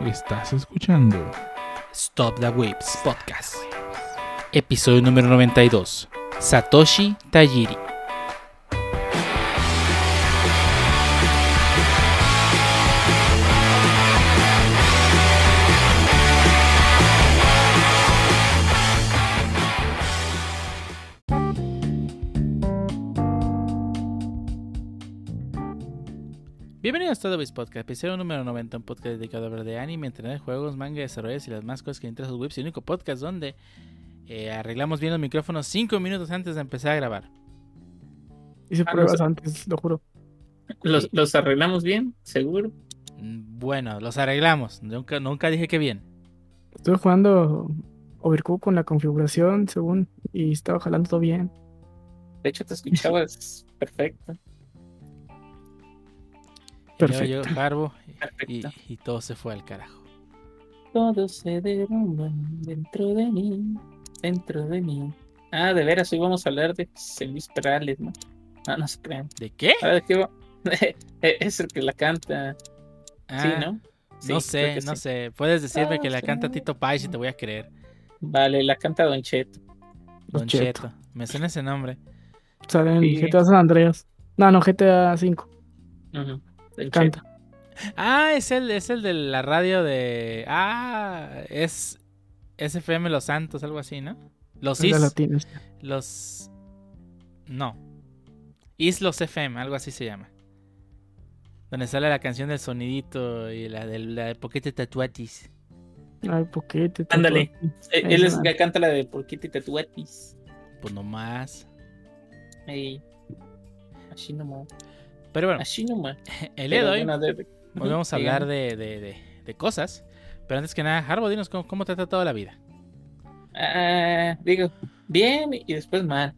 Estás escuchando Stop the Waves Podcast. Episodio número 92. Satoshi Tajiri. Waves Podcast, episodio número 90, un podcast dedicado a hablar de anime, entrenar juegos, manga, desarrollos y las más cosas que interesan a los webs. Y el único podcast donde eh, arreglamos bien los micrófonos 5 minutos antes de empezar a grabar. Hice Ah, pruebas no antes, lo juro. ¿Los, los arreglamos bien? ¿Seguro? Mm, Bueno, los arreglamos. Nunca, nunca dije que bien. Estuve jugando Overcooked con la configuración según y estaba jalando todo bien. De hecho, te escuchabas perfecto. Perfecto. llegó Harbo y, Perfecto. y todo se fue al carajo. Todo se derrumba dentro de mí, dentro de mí. Ah, de veras, hoy vamos a hablar de Luis Perales, ¿no? No, no se crean. ¿De qué? Ahora de qué va- es el que la canta. sí, Ah, ¿no? Sí, no creo sé, no sí. sé. Puedes decirme Ah, que la sí. canta Tito Pais y te voy a creer. Vale, la canta Don Cheto. Don Cheto. Cheto. Me suena ese nombre. Sale en Sí. GTA San Andreas. No, no, GTA 5. Ujú, Canta. Ah, es el, es el de la radio de. Ah, es SFM Los Santos, algo así, ¿no? Los Is. latinos. Los. No. Islos FM, algo así se llama. Donde sale la canción del sonidito y la de la de Poquete Tatuatis. Ay, poquete. Ándale. Eh, Él es el que canta la de Porquito y Tatuatis. Pues nomás. Ey. Así nomás. Pero bueno, Así nomás. el día de hoy vamos a hablar de, de, de, de cosas. Pero antes que nada, Harbo, dinos cómo, cómo te ha tratado la vida. Ah, digo, bien y después mal.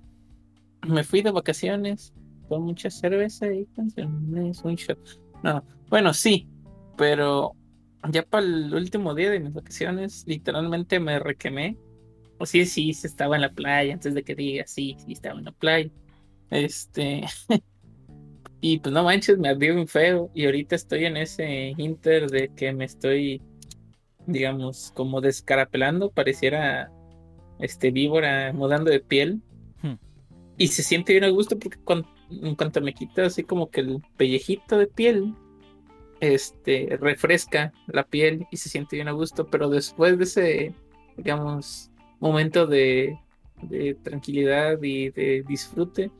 Me fui de vacaciones con mucha cerveza y canciones, un shot. No, bueno, sí, pero ya para el último día de mis vacaciones, literalmente me requemé. O sí, sí, sí estaba en la playa, antes de que diga, sí, sí estaba en la playa. Este, y pues no manches, me ardió bien feo. Y ahorita estoy en ese inter de que me estoy, digamos, como descarapelando, pareciera este víbora mudando de piel. Hmm. Y se siente bien a gusto porque cuan- en cuanto me quita así como que el pellejito de piel, este refresca la piel y se siente bien a gusto. Pero después de ese, digamos, momento de, de tranquilidad y de disfrute,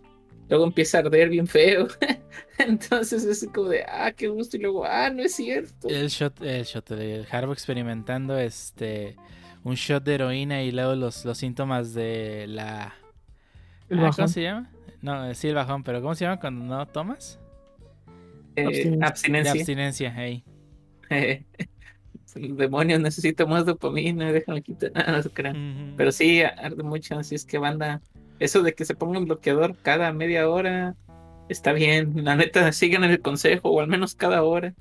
luego empieza a arder bien feo. Entonces es como de, ah, qué gusto. Y luego, ah, no es cierto. El shot, el shot de Harbo experimentando este un shot de heroína y luego los, los síntomas de la. El Ah, bajón. ¿Cómo se llama? No, eh, sí, el bajón, pero ¿cómo se llama cuando no tomas? Eh, abstinencia. De abstinencia. hey. el demonio necesita más dopamina, déjame quitar. No se crean. Pero sí, arde mucho, así es que banda. Eso de que se ponga un bloqueador cada media hora está bien. La neta, sigan el consejo, o al menos cada hora.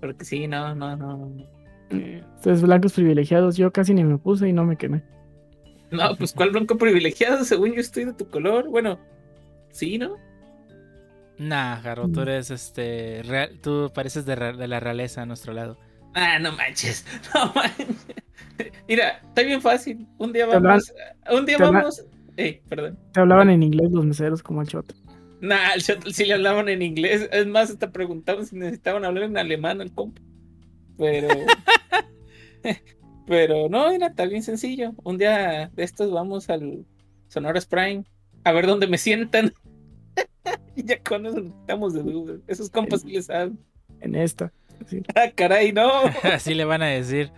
Porque sí, no, no, no. Ustedes blancos privilegiados, yo casi ni me puse y no me quemé. No, pues cuál blanco privilegiado, según yo estoy de tu color. Bueno, sí, ¿no? Nah, Harbo, tú eres este. real- tú pareces de, la realeza a nuestro lado. Ah, no manches, no manches. Mira, está bien fácil. Un día vamos. Un día vamos. Eh, perdón. Te hablaban en inglés los meseros como el shot. Nah, el shuttle sí le hablaban en inglés. Es más, hasta preguntaban si necesitaban hablar en alemán al compa. Pero. pero no, era está bien sencillo. Un día de estos vamos al Sonora Prime a ver dónde me sientan. y ya con eso nos quitamos de dudas. Esos compas sí les saben. En esta. Ah, caray, no. Así le van a decir.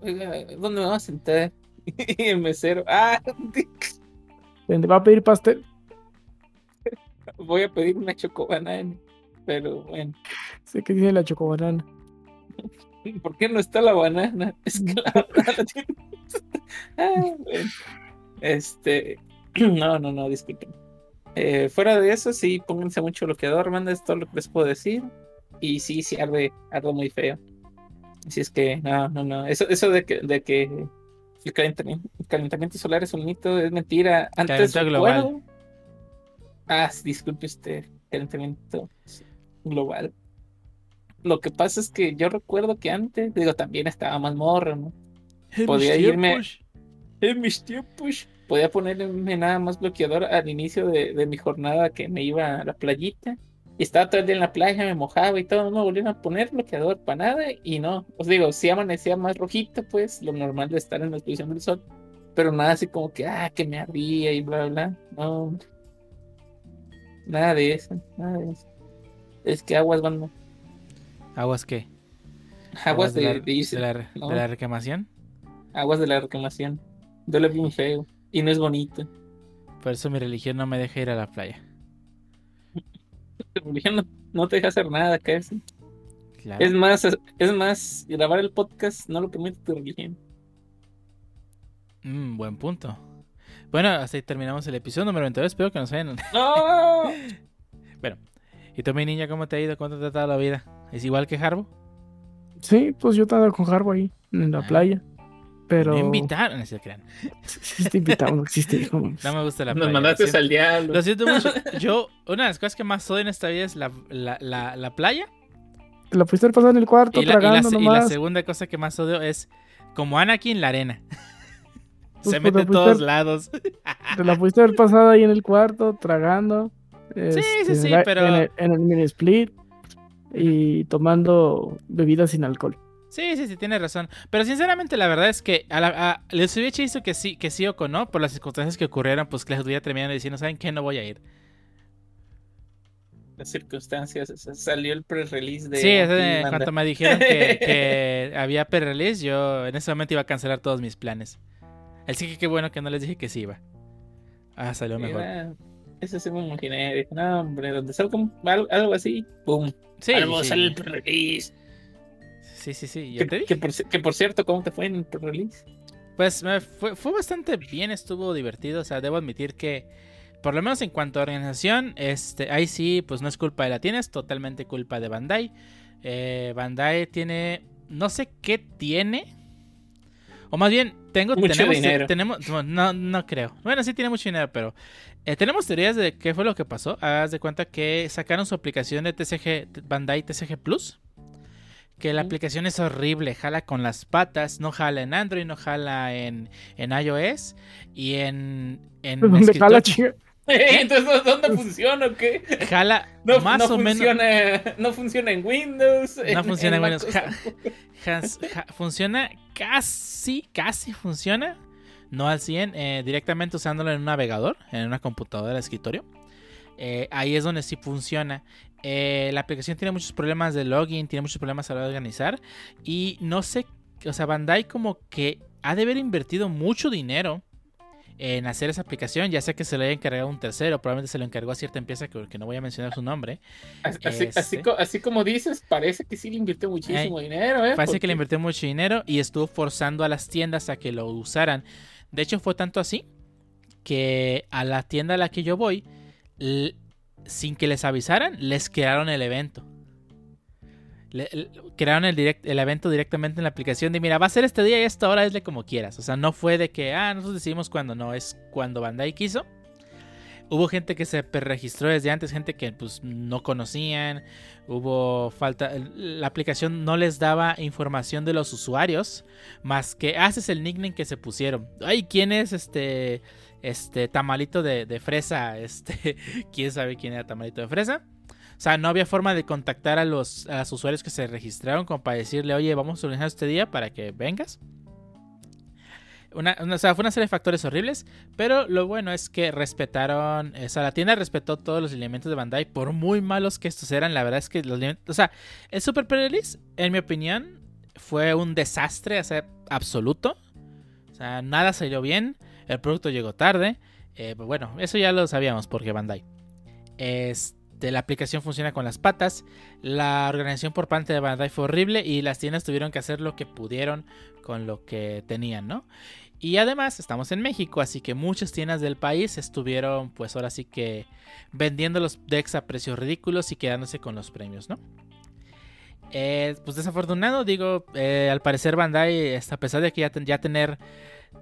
Oiga, ¿Dónde me vamos a sentar? y el mesero. Ah, ¿Dónde va a pedir pastel? Voy a pedir una chocobanana. Pero bueno. Sé que tiene la chocobanana. ¿Por qué no está la banana? Es que la banana tiene. Ah, bueno. Este. No, no, no, disculpen. Eh, fuera de eso, sí, pónganse mucho bloqueador, manda, es todo lo que les puedo decir. Y sí, sí, arde, arde muy feo. Así es que, no, no, no. Eso, eso de que, de que el calentamiento, el calentamiento solar es un mito, es mentira. Antes, bueno, ah, disculpe usted, calentamiento global. lo que pasa es que yo recuerdo que antes, digo, también estaba más morro, ¿no? Podía irme. En mis tiempos. Podía ponerme nada más bloqueador al inicio de, de mi jornada que me iba a la playita. Y estaba todo el día en la playa, me mojaba y todo, no me volvieron a poner bloqueador para nada y no. Os digo, sí amanecía más rojito, pues, lo normal de estar en la exposición del sol. Pero nada así como que, ah, que me ardía y bla, bla. No. Nada de eso, nada de eso. Es que aguas van. ¿Aguas qué? Aguas, de, la, de irse. de la- ¿no? de la reclamación. Aguas de la reclamación. Duele bien feo. Y no es bonito. Por eso mi religión no me deja ir a la playa. Tu religión no, no te deja hacer nada, casi. Claro. Es más, es, es más, grabar el podcast no lo permite tu religión. Mm, buen punto. Bueno, hasta ahí terminamos el episodio número 22. Espero que nos hayan. ¡No! ¿Y tú, mi niña, cómo te ha ido? ¿Cómo te ha tratado la vida? ¿Es igual que Harbo? Sí, pues yo estaba con Harbo ahí, en la Ah. playa. Pero. Me invitaron. No se crean. Sí, te invitamos, no existe, hijo. No me gusta la Nos playa. mandaste lo, siento, al diablo. lo siento mucho. Yo, una de las cosas que más odio en esta vida es la, la, la, la playa. Te la pudiste pasado en el cuarto Y la, y, la, tragando y la nomás. segunda cosa que más odio es como Anakin la arena. Pues, Se mete en pudiste todos haber- lados. Te la pudiste haber pasado ahí en el cuarto tragando. este, sí, sí, en el- pero- En el, en el mini split. Y tomando bebidas sin alcohol. Sí, sí, sí, tienes razón. Pero sinceramente, la verdad es que a la- a- les hubiera dicho que sí, que sí o que no, por las circunstancias que ocurrieron, pues que les hubiera terminado diciendo, ¿saben qué? No voy a ir. Las circunstancias. o sea, Salió el pre-release de. sí, cuando Manda. me dijeron que, que había pre-release, yo en ese momento iba a cancelar todos mis planes. Así que qué bueno que no les dije que sí iba. Ah, salió mejor. Eso sí me imaginé. Dije, no, hombre, donde salga algo, algo así, ¡pum! Sí, algo sí. sale el pre-release. sí, sí, sí, yo Que, te dije. que por, que por cierto, ¿cómo te fue en el pre-release? Pues me fue, fue bastante bien, estuvo divertido. O sea, debo admitir que, por lo menos en cuanto a organización, este, ahí sí, pues no es culpa de la tienda, es totalmente culpa de Bandai. Eh, Bandai tiene, no sé qué tiene. O más bien, tengo, Mucho tenemos, dinero. tenemos, no, no, creo. Bueno, sí tiene mucho dinero, pero eh, tenemos teorías de qué fue lo que pasó. Haz de cuenta que sacaron su aplicación de TCG, Bandai TCG Plus. Que la aplicación es horrible, jala con las patas, no jala en Android, no jala en, en iOS y en, en ¿Dónde jala, chinga? Entonces, ¿dónde funciona o qué? jala No, más no o menos. funciona, no funciona en Windows. No funciona en Windows. OS. Ja- has- ja- funciona casi, casi funciona. No al 100, eh, directamente usándolo en un navegador, en una computadora de escritorio. Eh, ahí es donde sí funciona. Eh, la aplicación tiene muchos problemas de login, tiene muchos problemas a la hora de organizar. Y no sé, o sea, Bandai como que ha de haber invertido mucho dinero en hacer esa aplicación. Ya sea que se lo haya encargado un tercero, probablemente se lo encargó a cierta empresa que, que no voy a mencionar su nombre. Así, Este. así co- así como dices, parece que sí le invirtió muchísimo dinero, ¿eh? Parece que le invirtió mucho dinero y estuvo forzando a las tiendas a que lo usaran. De hecho, fue tanto así que a la tienda a la que yo voy, sin que les avisaran, les crearon el evento. Crearon el, direct- el evento directamente en la aplicación de mira, va a ser este día y esta hora, hazle como quieras. O sea, no fue de que, ah, nosotros decidimos cuando no, es cuando Bandai quiso. Hubo gente que se registró desde antes, gente que pues no conocían. Hubo falta. La aplicación no les daba información de los usuarios. Más que haces el nickname que se pusieron. Ay, ¿quién es este. Este tamalito de, de fresa? Este. ¿Quién sabe quién era tamalito de fresa? O sea, no había forma de contactar a los, usuarios que se registraron como para decirle, oye, vamos a organizar este día para que vengas. Una, o sea, fue una serie de factores horribles, pero lo bueno es que respetaron, o sea, la tienda respetó todos los lineamientos de Bandai, por muy malos que estos eran, la verdad es que los o sea, el Super Pre-Release, en mi opinión, fue un desastre, o sea, absoluto, o sea, nada salió bien, el producto llegó tarde, eh, pues bueno, eso ya lo sabíamos porque Bandai. Este, la aplicación funciona con las patas, la organización por parte de Bandai fue horrible y las tiendas tuvieron que hacer lo que pudieron con lo que tenían, ¿no? Y además estamos en México, así que muchas tiendas del país estuvieron, pues ahora sí que vendiendo los decks a precios ridículos y quedándose con los premios, ¿no? Eh, pues desafortunado, digo, eh, al parecer Bandai, este, a pesar de que ya, ten- ya tener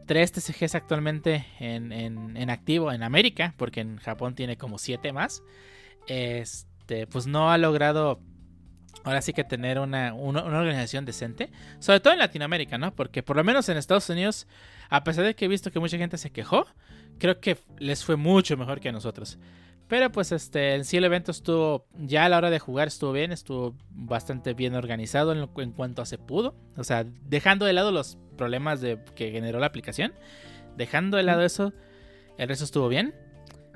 tres TCGs actualmente en, en- en activo en América, porque en Japón tiene como siete más, este, pues no ha logrado ahora sí que tener una, una, una, organización decente, sobre todo en Latinoamérica, ¿no? Porque por lo menos en Estados Unidos, a pesar de que he visto que mucha gente se quejó, creo que les fue mucho mejor que a nosotros. Pero pues este, en sí el evento estuvo, ya a la hora de jugar estuvo bien, estuvo bastante bien organizado en, en cuanto a se pudo. O sea, dejando de lado los problemas de, que generó la aplicación, dejando de lado eso, el resto estuvo bien.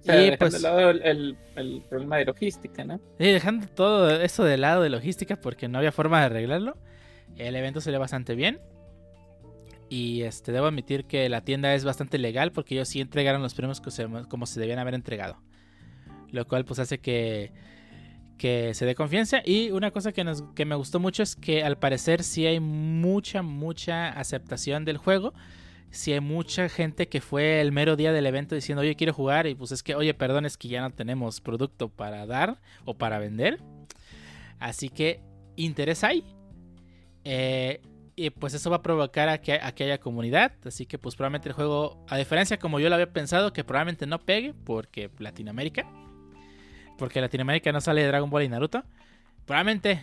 O sea, y dejando pues, de lado el, el, el problema de logística, ¿no? Sí, dejando todo eso de lado de logística porque no había forma de arreglarlo. El evento salió bastante bien. Y este debo admitir que la tienda es bastante legal porque ellos sí entregaron los premios que se, como se debían haber entregado. Lo cual pues hace que, que se dé confianza. Y una cosa que, nos, que me gustó mucho es que al parecer sí hay mucha, mucha aceptación del juego. Sí hay mucha gente que fue el mero día del evento diciendo, oye, quiero jugar. Y pues es que, oye, perdón, es que ya no tenemos producto para dar o para vender. Así que interés hay. Eh, y pues eso va a provocar a que, a que, haya comunidad. Así que pues probablemente el juego, a diferencia como yo lo había pensado, que probablemente no pegue porque Latinoamérica. Porque Latinoamérica no sale de Dragon Ball y Naruto. Probablemente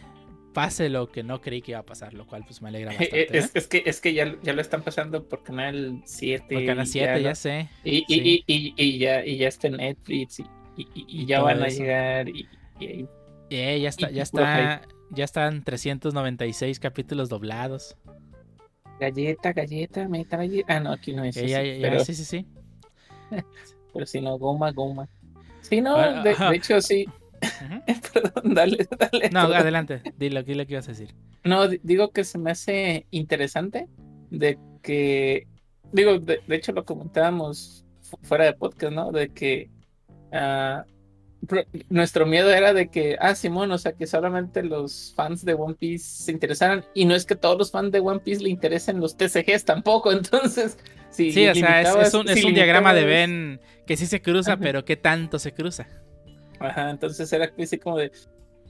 pase lo que no creí que iba a pasar, lo cual pues me alegra bastante. Es, ¿eh? es que, es que ya, ya, lo están pasando por Canal 7. Por Canal 7, ya, ya sé. Y, sí. y, y, y, ya, y ya está en Netflix y, ya van a eso. llegar. Y, eh, ya está, ya está, ya están 396 capítulos doblados. Galleta, galleta, meta galleta. Ah, no, aquí no es. Eh, ya, ya, pero... Sí, sí, sí. pero si no, goma, goma. Sí, no, ah, de, de, hecho sí. Uh -huh. Perdón, dale, dale. No, adelante, dilo, dilo que ibas a decir. No, digo que se me hace interesante de que, digo, de, de hecho lo comentábamos fuera de podcast, ¿no? De que uh, nuestro miedo era de que, ah, Simón, o sea, que solamente los fans de One Piece se interesaran, y no es que todos los fans de One Piece le interesen los TCGs tampoco, entonces... Si sí, o sea, es, es un, si es un diagrama de Ben que sí se cruza, Ajá. pero ¿qué tanto se cruza? Ajá, entonces era así como de,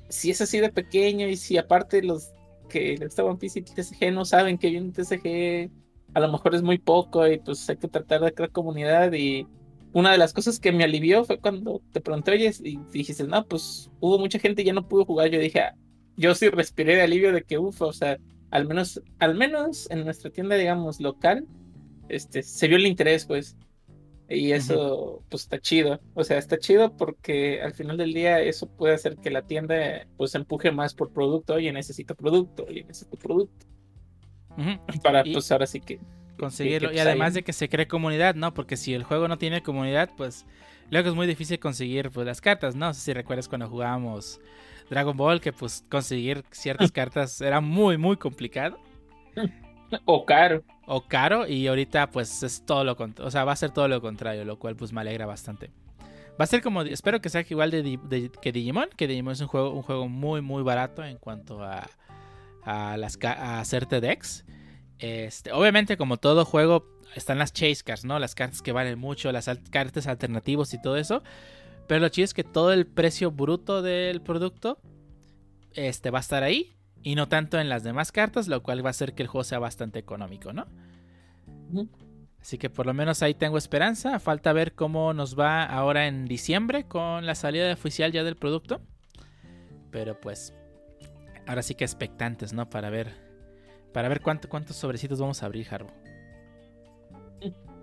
si es así de pequeño y si aparte los que les gusta y TCG no saben que viene TCG, a lo mejor es muy poco y pues hay que tratar de crear comunidad y una de las cosas que me alivió fue cuando te pregunté, oye, y dijiste, no, pues hubo mucha gente y ya no pudo jugar. Yo dije, ah, yo sí respiré de alivio de que, uff, o sea, al menos, al menos en nuestra tienda, digamos, local, este, se vio el interés, pues. Y eso, uh -huh. pues, está chido. O sea, está chido porque al final del día eso puede hacer que la tienda, pues, empuje más por producto. Oye, necesito producto, oye, necesito producto. Uh -huh. Para, y... pues, ahora sí que conseguirlo. Que, que, y además ahí... de que se cree comunidad, ¿no? Porque si el juego no tiene comunidad, pues luego es muy difícil conseguir pues, las cartas, ¿no? No sé si recuerdas cuando jugábamos Dragon Ball, que pues conseguir ciertas cartas era muy, muy complicado. O caro. O caro, y ahorita pues es todo lo. O sea, va a ser todo lo contrario, lo cual pues me alegra bastante. Va a ser como, espero que sea igual de, que Digimon, que Digimon es un juego, un juego muy, muy barato en cuanto a, a, las, a hacerte decks. Este, obviamente, como todo juego, están las chase cards, ¿no? Las cartas que valen mucho, las cartas alternativos y todo eso. Pero lo chido es que todo el precio bruto del producto este, va a estar ahí. Y no tanto en las demás cartas, lo cual va a hacer que el juego sea bastante económico, ¿no? Uh -huh. Así que por lo menos ahí tengo esperanza. Falta ver cómo nos va ahora en diciembre con la salida oficial ya del producto. Pero pues, ahora sí que expectantes, ¿no? Para ver para ver cuánto, cuántos sobrecitos vamos a abrir, Harbo.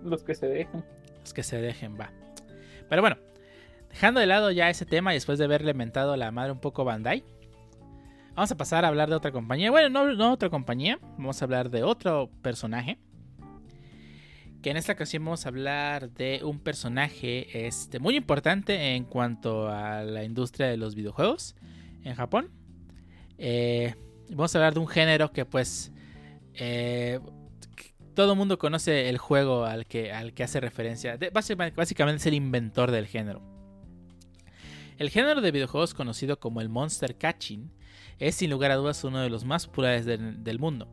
Los que se dejen. Los que se dejen, va. Pero bueno, dejando de lado ya ese tema y después de haberle mentado la madre un poco Bandai, vamos a pasar a hablar de otra compañía. Bueno, no, no otra compañía, vamos a hablar de otro personaje. Que en esta ocasión vamos a hablar de un personaje este, muy importante en cuanto a la industria de los videojuegos en Japón. Eh, vamos a hablar de un género que pues eh, todo el mundo conoce el juego al que, al que hace referencia. Básicamente es el inventor del género. El género de videojuegos conocido como el Monster Catching es sin lugar a dudas uno de los más populares de, del mundo.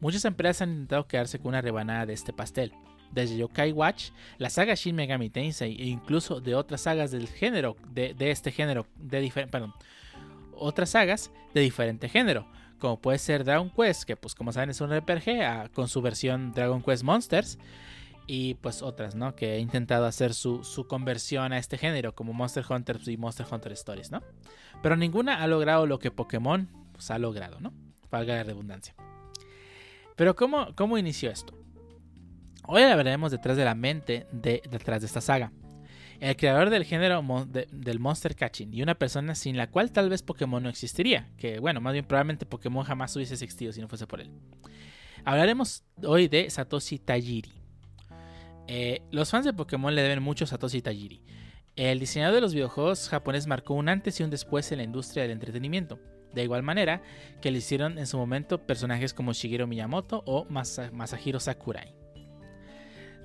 Muchas empresas han intentado quedarse con una rebanada de este pastel. Desde Yokai Watch, la saga Shin Megami Tensei e incluso de otras sagas del género, de, este género, de perdón, otras sagas de diferente género, como puede ser Dragon Quest, que pues como saben es un RPG a, con su versión Dragon Quest Monsters, y pues otras, ¿no? Que he intentado hacer su, su, conversión a este género, como Monster Hunter y Monster Hunter Stories, ¿no? Pero ninguna ha logrado lo que Pokémon pues, ha logrado, ¿no? Valga la redundancia. Pero ¿cómo, cómo inició esto? Hoy hablaremos detrás de la mente de, detrás de esta saga. El creador del género del monster catching y una persona sin la cual tal vez Pokémon no existiría. Que bueno, más bien probablemente Pokémon jamás hubiese existido si no fuese por él. Hablaremos hoy de Satoshi Tajiri. Eh, los fans de Pokémon le deben mucho a Satoshi Tajiri. El diseñador de los videojuegos japonés marcó un antes y un después en la industria del entretenimiento. De igual manera que le hicieron en su momento personajes como Shigeru Miyamoto o Masahiro Sakurai.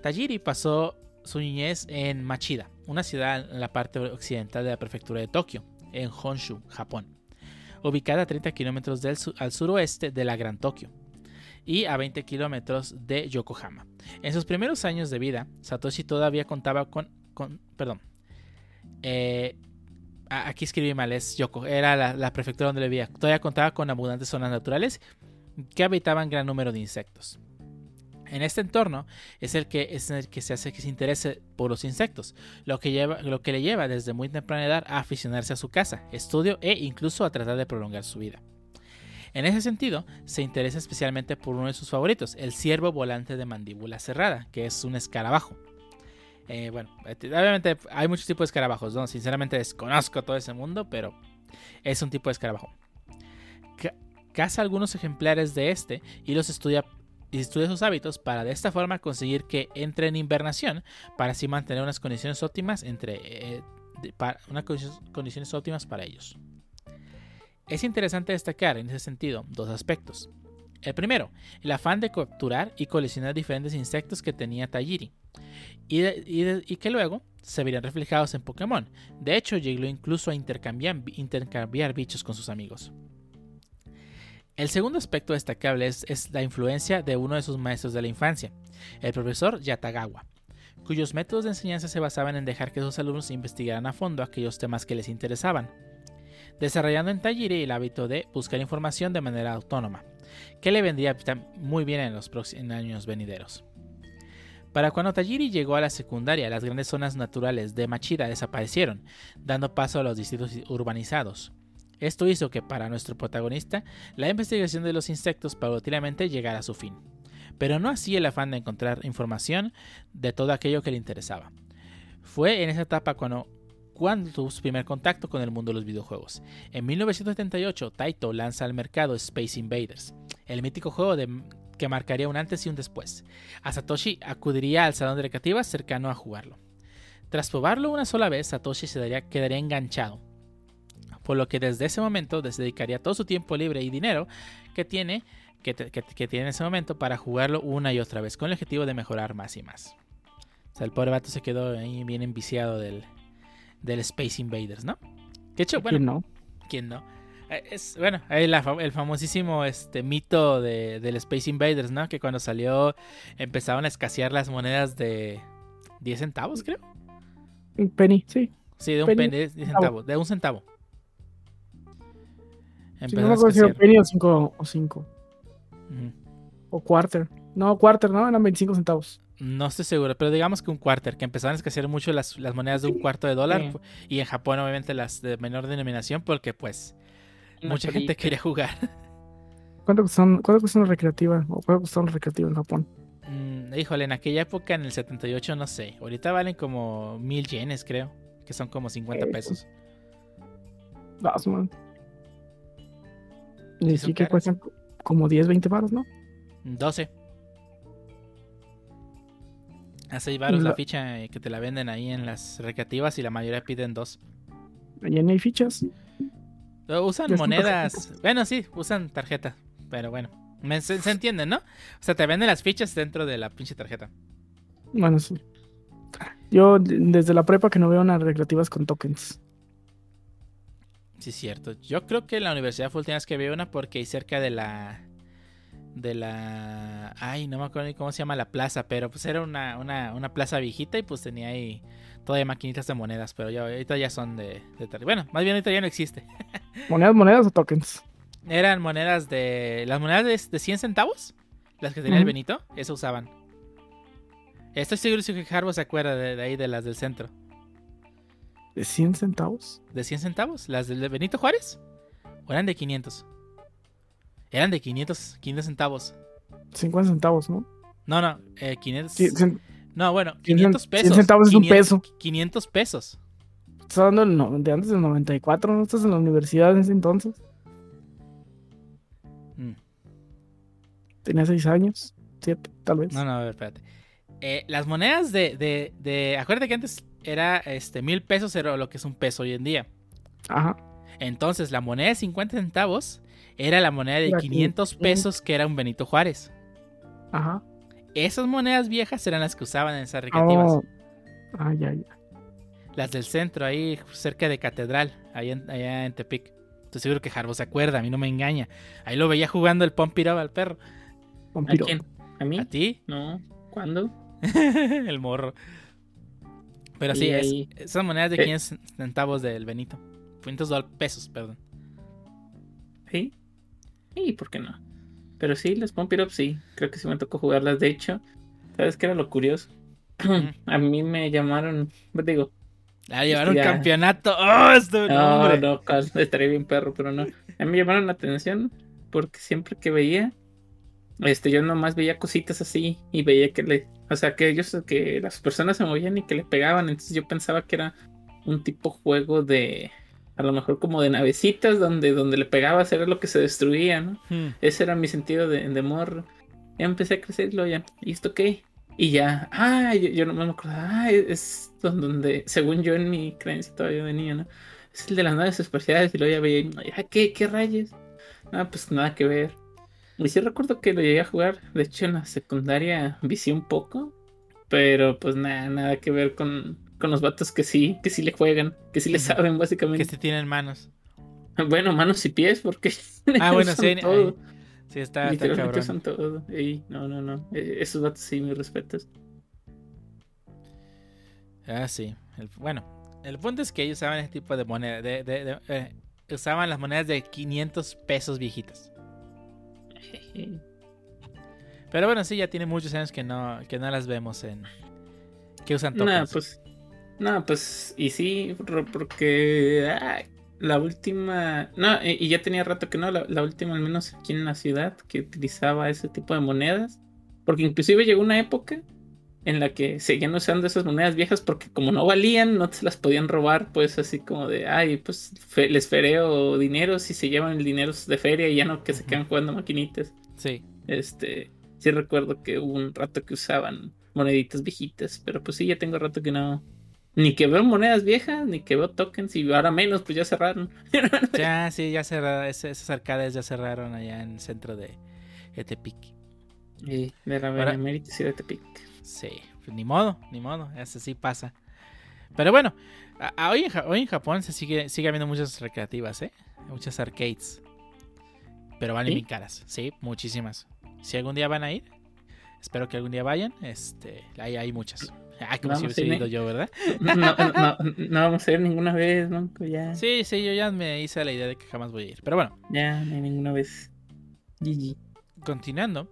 Tajiri pasó su niñez en Machida, una ciudad en la parte occidental de la prefectura de Tokio, en Honshu, Japón, ubicada a 30 kilómetros al suroeste de la Gran Tokio y a 20 kilómetros de Yokohama. En sus primeros años de vida, Satoshi todavía contaba con, perdón, eh, aquí escribí mal, es Yoko, era la, prefectura donde vivía. Todavía contaba con abundantes zonas naturales que habitaban gran número de insectos. En este entorno es el que, es el que se hace que se interese por los insectos, lo que, lleva, lo que le lleva desde muy temprana edad a aficionarse a su casa, estudio e incluso a tratar de prolongar su vida. En ese sentido, se interesa especialmente por uno de sus favoritos, el ciervo volante de mandíbula cerrada, que es un escarabajo. Eh, bueno, este, obviamente hay muchos tipos de escarabajos, ¿no? Sinceramente desconozco todo ese mundo, pero es un tipo de escarabajo. caza algunos ejemplares de este y los estudia y estudia sus hábitos para de esta forma conseguir que entre en invernación para así mantener unas condiciones óptimas entre eh, para, unas condiciones óptimas para ellos. Es interesante destacar en ese sentido dos aspectos. El primero, el afán de capturar y coleccionar diferentes insectos que tenía Tajiri y, que luego se verían reflejados en Pokémon. De hecho, llegó incluso a intercambiar, bichos con sus amigos. El segundo aspecto destacable es, es, la influencia de uno de sus maestros de la infancia, el profesor Yatagawa, cuyos métodos de enseñanza se basaban en dejar que sus alumnos investigaran a fondo aquellos temas que les interesaban, desarrollando en Tajiri el hábito de buscar información de manera autónoma, que le vendría muy bien en los años venideros. Para cuando Tajiri llegó a la secundaria, las grandes zonas naturales de Machida desaparecieron, dando paso a los distritos urbanizados. Esto hizo que para nuestro protagonista la investigación de los insectos paulatinamente llegara a su fin, pero no así el afán de encontrar información de todo aquello que le interesaba. Fue en esa etapa cuando, cuando tuvo su primer contacto con el mundo de los videojuegos. En 1978, Taito lanza al mercado Space Invaders, el mítico juego que marcaría un antes y un después. A Satoshi acudiría al salón de recreativas cercano a jugarlo. Tras probarlo una sola vez, Satoshi se daría, quedaría enganchado, por lo que desde ese momento dedicaría todo su tiempo libre y dinero que tiene, que, tiene en ese momento para jugarlo una y otra vez, con el objetivo de mejorar más y más. O sea, el pobre vato se quedó ahí bien enviciado del, del Space Invaders, ¿no? Que hecho, bueno, ¿quién no? ¿Quién no? Eh, es, bueno, el, famosísimo este, mito de, del Space Invaders, ¿no? Que cuando salió empezaron a escasear las monedas de 10 centavos, creo. Un penny, sí. Sí, de un penny, de, centavos, de un centavo. no me acuerdo si era penny o 5 o 5. O quarter. No, quarter, ¿no? Eran 25 centavos. No estoy seguro, pero digamos que un quarter, que empezaron a escasear mucho las, las monedas de un cuarto de dólar. Y en Japón, obviamente, las de menor denominación, porque pues Mucha gente quería jugar. ¿Cuánto cuestan, cuánto una recreativa? ¿O cuánto costó una recreativa en Japón? Mm, híjole, en aquella época, en el 78, no sé. Ahorita valen como mil yenes, creo. Que son como 50 pesos. Vas, man. Y sí, que cuestan como 10, 20 baros, ¿no? 12. A 6 baros la... ficha que te la venden ahí en las recreativas y la mayoría piden 2. Allá no hay fichas. Usan monedas. Bueno, sí, usan tarjeta. Pero bueno, se, se, entiende, ¿no? O sea, te venden las fichas dentro de la pinche tarjeta. Bueno, sí. Yo desde la prepa que no veo unas recreativas con tokens. Sí, cierto. Yo creo que la universidad última vez que vi una porque hay cerca de la. De la. Ay, no me acuerdo ni cómo se llama la plaza, pero pues era una, una, una plaza viejita y pues tenía ahí todavía maquinitas de monedas, pero ya ahorita ya son de, Bueno, más bien ahorita ya no existe. ¿Monedas, monedas o tokens? Eran monedas de. Las monedas de, 100 centavos, las que tenía el Benito, eso usaban. Estoy seguro que Harbo se acuerda de, ahí, de las del centro. ¿De 100 centavos? ¿De 100 centavos? ¿Las del Benito Juárez? ¿O eran de 500? Eran de 500, 500 centavos. 50 centavos, ¿no? No, no, eh, 500. Sí, cen- No, bueno, 100 500 pesos. centavos es un 500 peso. 500 pesos. Estás hablando del no- de antes del 94, ¿no? Estás en la universidad en ese entonces. Mm. Tenía 6 años, 7, tal vez. No, no, a ver, espérate. Eh, las monedas de, de, de- Acuérdate que antes era este mil pesos, era lo que es un peso hoy en día. Ajá. Entonces, la moneda de 50 centavos era la moneda de Era 500 pesos que era un Benito Juárez. Ajá. Esas monedas viejas eran las que usaban en esas recreativas. Oh. Ah, ya, ya. Las del centro, ahí cerca de Catedral, allá en, allá en Tepic. Estoy seguro que Jarbo se acuerda, a mí no me engaña. Ahí lo veía jugando el Pump It Up al perro. ¿A quién? ¿A mí? ¿A ti? No. ¿Cuándo? el morro. Pero sí, es- esas monedas de Eh. 500 centavos del Benito. 500 dol- pesos, perdón. Sí. Sí, ¿por qué no? Pero sí, las Pump It Up sí. Creo que sí me tocó jugarlas. De hecho, ¿sabes qué era lo curioso? A mí me llamaron, pues digo, Ah, llevar un Ya. campeonato. ¡Oh, esto, no, hombre! no, estaría bien perro, pero no. A mí me llamaron la atención porque siempre que veía, este, yo nomás veía cositas así y veía que le, o sea, que ellos, que las personas se movían y que le pegaban, entonces yo pensaba que era un tipo juego de, a lo mejor como de navecitas donde, donde le pegabas era lo que se destruía, ¿no? Hmm. Ese era mi sentido de, de morro. Ya empecé a crecerlo ya. ¿Y esto qué? Y ya, ah, yo, yo no me acordaba, ah, es don- donde, según yo en mi creencia todavía de niño, ¿no? Es el de las naves espaciales y luego ya veía, y, ah, ¿qué, qué rayos? Ah, pues nada que ver. Y sí recuerdo que lo llegué a jugar, de hecho en la secundaria vicié un poco, pero pues nada, nada que ver con, con los vatos que sí, que sí le juegan, que sí le saben Que básicamente. se tienen manos. Bueno, manos y pies, porque Ah, bueno, son sí. todo. Sí, está, cabrón. son todo. Ey, no, no, no. Eh, esos datos sí, mis respetos. Ah, sí. El- bueno, el punto es que ellos usaban ese tipo de moneda. De, de- de- eh, usaban las monedas de 500 pesos viejitas. Pero bueno, sí, ya tiene muchos años que no, que no las vemos en. Que usan tokens. pues. No, pues. Y sí, porque. ah, la última. No, y y ya tenía rato que no. La, la última, al menos aquí en la ciudad, que utilizaba ese tipo de monedas. Porque inclusive llegó una época en la que seguían usando esas monedas viejas porque como no valían, no se las podían robar, pues así como de, ay, pues fe- les fereo dinero si se llevan el dinero de feria y ya no que se quedan jugando maquinitas. Sí. Este, sí recuerdo que hubo un rato que usaban moneditas viejitas, pero pues sí, ya tengo rato que no. Ni que veo monedas viejas, ni que veo tokens, y ahora menos, pues ya cerraron. Ya, sí, ya cerraron. Esas arcades ya cerraron allá en el centro de Etepic. Y de la Benemérita Ciudad de Tepic. Sí, pues ni modo, ni modo, eso sí pasa. Pero bueno, a- a- hoy, en, hoy en Japón se sigue, sigue habiendo muchas recreativas, ¿eh? Muchas arcades. Pero valen ¿Sí? bien caras, sí, muchísimas. Si algún día van a ir, espero que algún día vayan, este, hay, hay muchas. Ah, como si Vamos, hubiese sí, ido ne- yo, ¿verdad? No, no, no, no vamos a ir ninguna vez, ¿no? Pues ya, Sí, sí, yo ya me hice la idea de que jamás voy a ir. Pero bueno, ya, no hay ninguna vez. GG. continuando,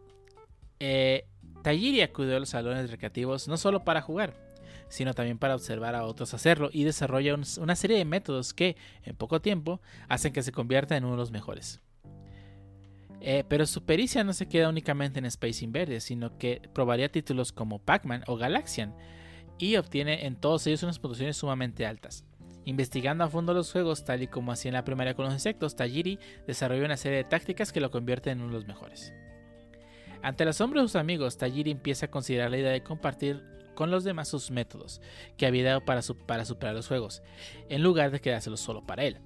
eh, Tajiri acudió a los salones recreativos no solo para jugar, sino también para observar a otros hacerlo y desarrolla un- una serie de métodos que, en poco tiempo, hacen que se convierta en uno de los mejores. Eh, pero su pericia no se queda únicamente en Space Invaders, sino que probaría títulos como Pac-Man o Galaxian y obtiene en todos ellos unas puntuaciones sumamente altas. Investigando a fondo los juegos, tal y como hacía en la primaria con los insectos, Tajiri desarrolla una serie de tácticas que lo convierten en uno de los mejores. Ante el asombro de sus amigos, Tajiri empieza a considerar la idea de compartir con los demás sus métodos que había dado para, su- para superar los juegos, en lugar de quedárselos solo para él.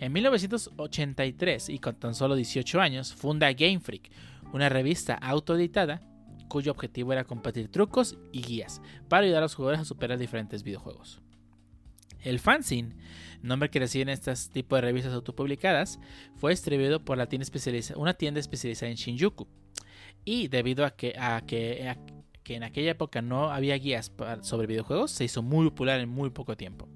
En 1983, y con tan solo 18 años, funda Game Freak, una revista autoeditada cuyo objetivo era compartir trucos y guías para ayudar a los jugadores a superar diferentes videojuegos. El fanzine, nombre que reciben estas tipos de revistas autopublicadas, fue distribuido por una tienda especializada en Shinjuku. Y debido a que, en aquella época no había guías sobre videojuegos, se hizo muy popular en muy poco tiempo.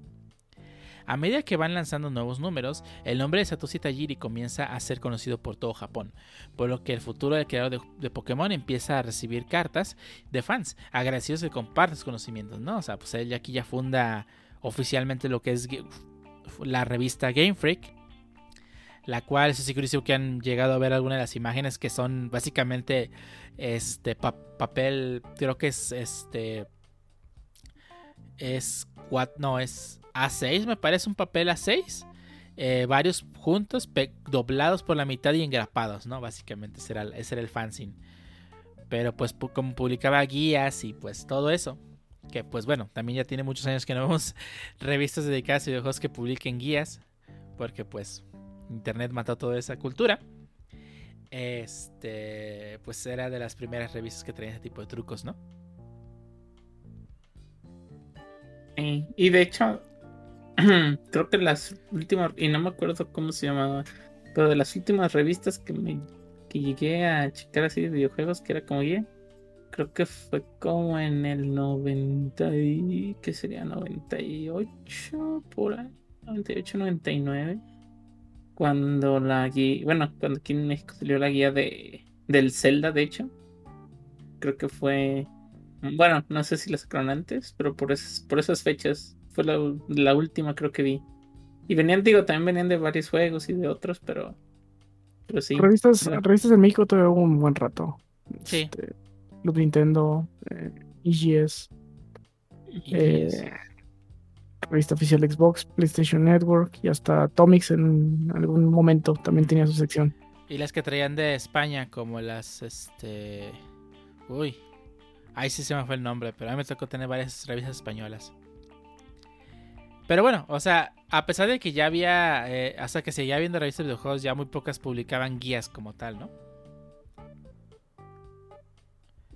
A medida que van lanzando nuevos números, el nombre de Satoshi Tajiri comienza a ser conocido por todo Japón, por lo que el futuro del creador de, Pokémon empieza a recibir cartas de fans agradecidos que comparten sus conocimientos, ¿no? O sea, pues él aquí ya funda oficialmente lo que es la revista Game Freak. la cual estoy segurísimo que han llegado a ver algunas de las imágenes que son básicamente este papel, creo que es este es no es A6, me parece un papel A6. Eh, varios juntos, doblados por la mitad y engrapados, ¿no? Básicamente ese era, el fanzine. Pero pues como publicaba guías y pues todo eso, que pues bueno, también ya tiene muchos años que no vemos revistas dedicadas a videojuegos que publiquen guías, porque pues internet mató toda esa cultura. Este, pues era de las primeras revistas que traían ese tipo de trucos, ¿no? y de hecho, creo que las últimas, y no me acuerdo cómo se llamaba, pero de las últimas revistas que me que llegué a checar así de videojuegos, que era como guía, creo que fue como en el 90 y, ¿qué sería? 98, por ahí, 98, 99, cuando la guía, bueno, cuando aquí en México salió la guía de, del Zelda, de hecho, creo que fue bueno, no sé si la sacaron antes, pero por esas, por esas fechas fue la, última creo que vi. Y venían, digo, también venían de varios juegos y de otros, pero, pero sí. Revistas, revistas en México tuve un buen rato. Sí. Este, Club Nintendo, eh, EGS, eh, revista oficial Xbox, PlayStation Network y hasta Atomics en algún momento también tenía su sección. Y las que traían de España, como las, este... Uy, Ahí sí se me fue el nombre, pero a mí me tocó tener varias revistas españolas. Pero bueno, o sea, a pesar de que ya había, eh, hasta que seguía viendo revistas de videojuegos, ya muy pocas publicaban guías como tal, ¿no?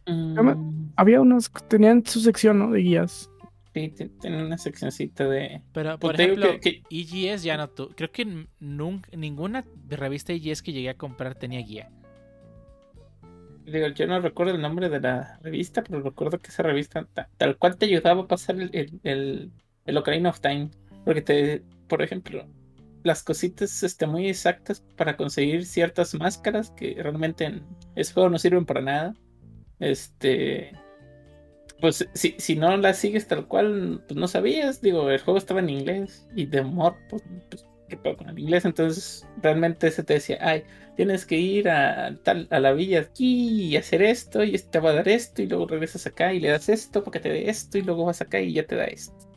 Mm. Había unos que tenían su sección, ¿no? De guías. Sí, tenían una seccioncita de. Pero, por ejemplo, EGS ya no tuvo. Creo que nunca, ninguna revista EGS que llegué a comprar tenía guía yo no recuerdo el nombre de la revista, pero recuerdo que esa revista tal cual te ayudaba a pasar el, el, Ocarina of Time. Porque te, por ejemplo, las cositas este, muy exactas para conseguir ciertas máscaras que realmente en ese juego no sirven para nada. Este. Pues si, si no las sigues tal cual, pues no sabías. Digo, el juego estaba en inglés y de humor, pues, pues ¿qué puedo con el inglés? Entonces realmente se te decía, ay, tienes que ir a, tal, a la villa aquí y hacer esto y este te va a dar esto y luego regresas acá y le das esto para que te dé esto y luego vas acá y ya te da esto.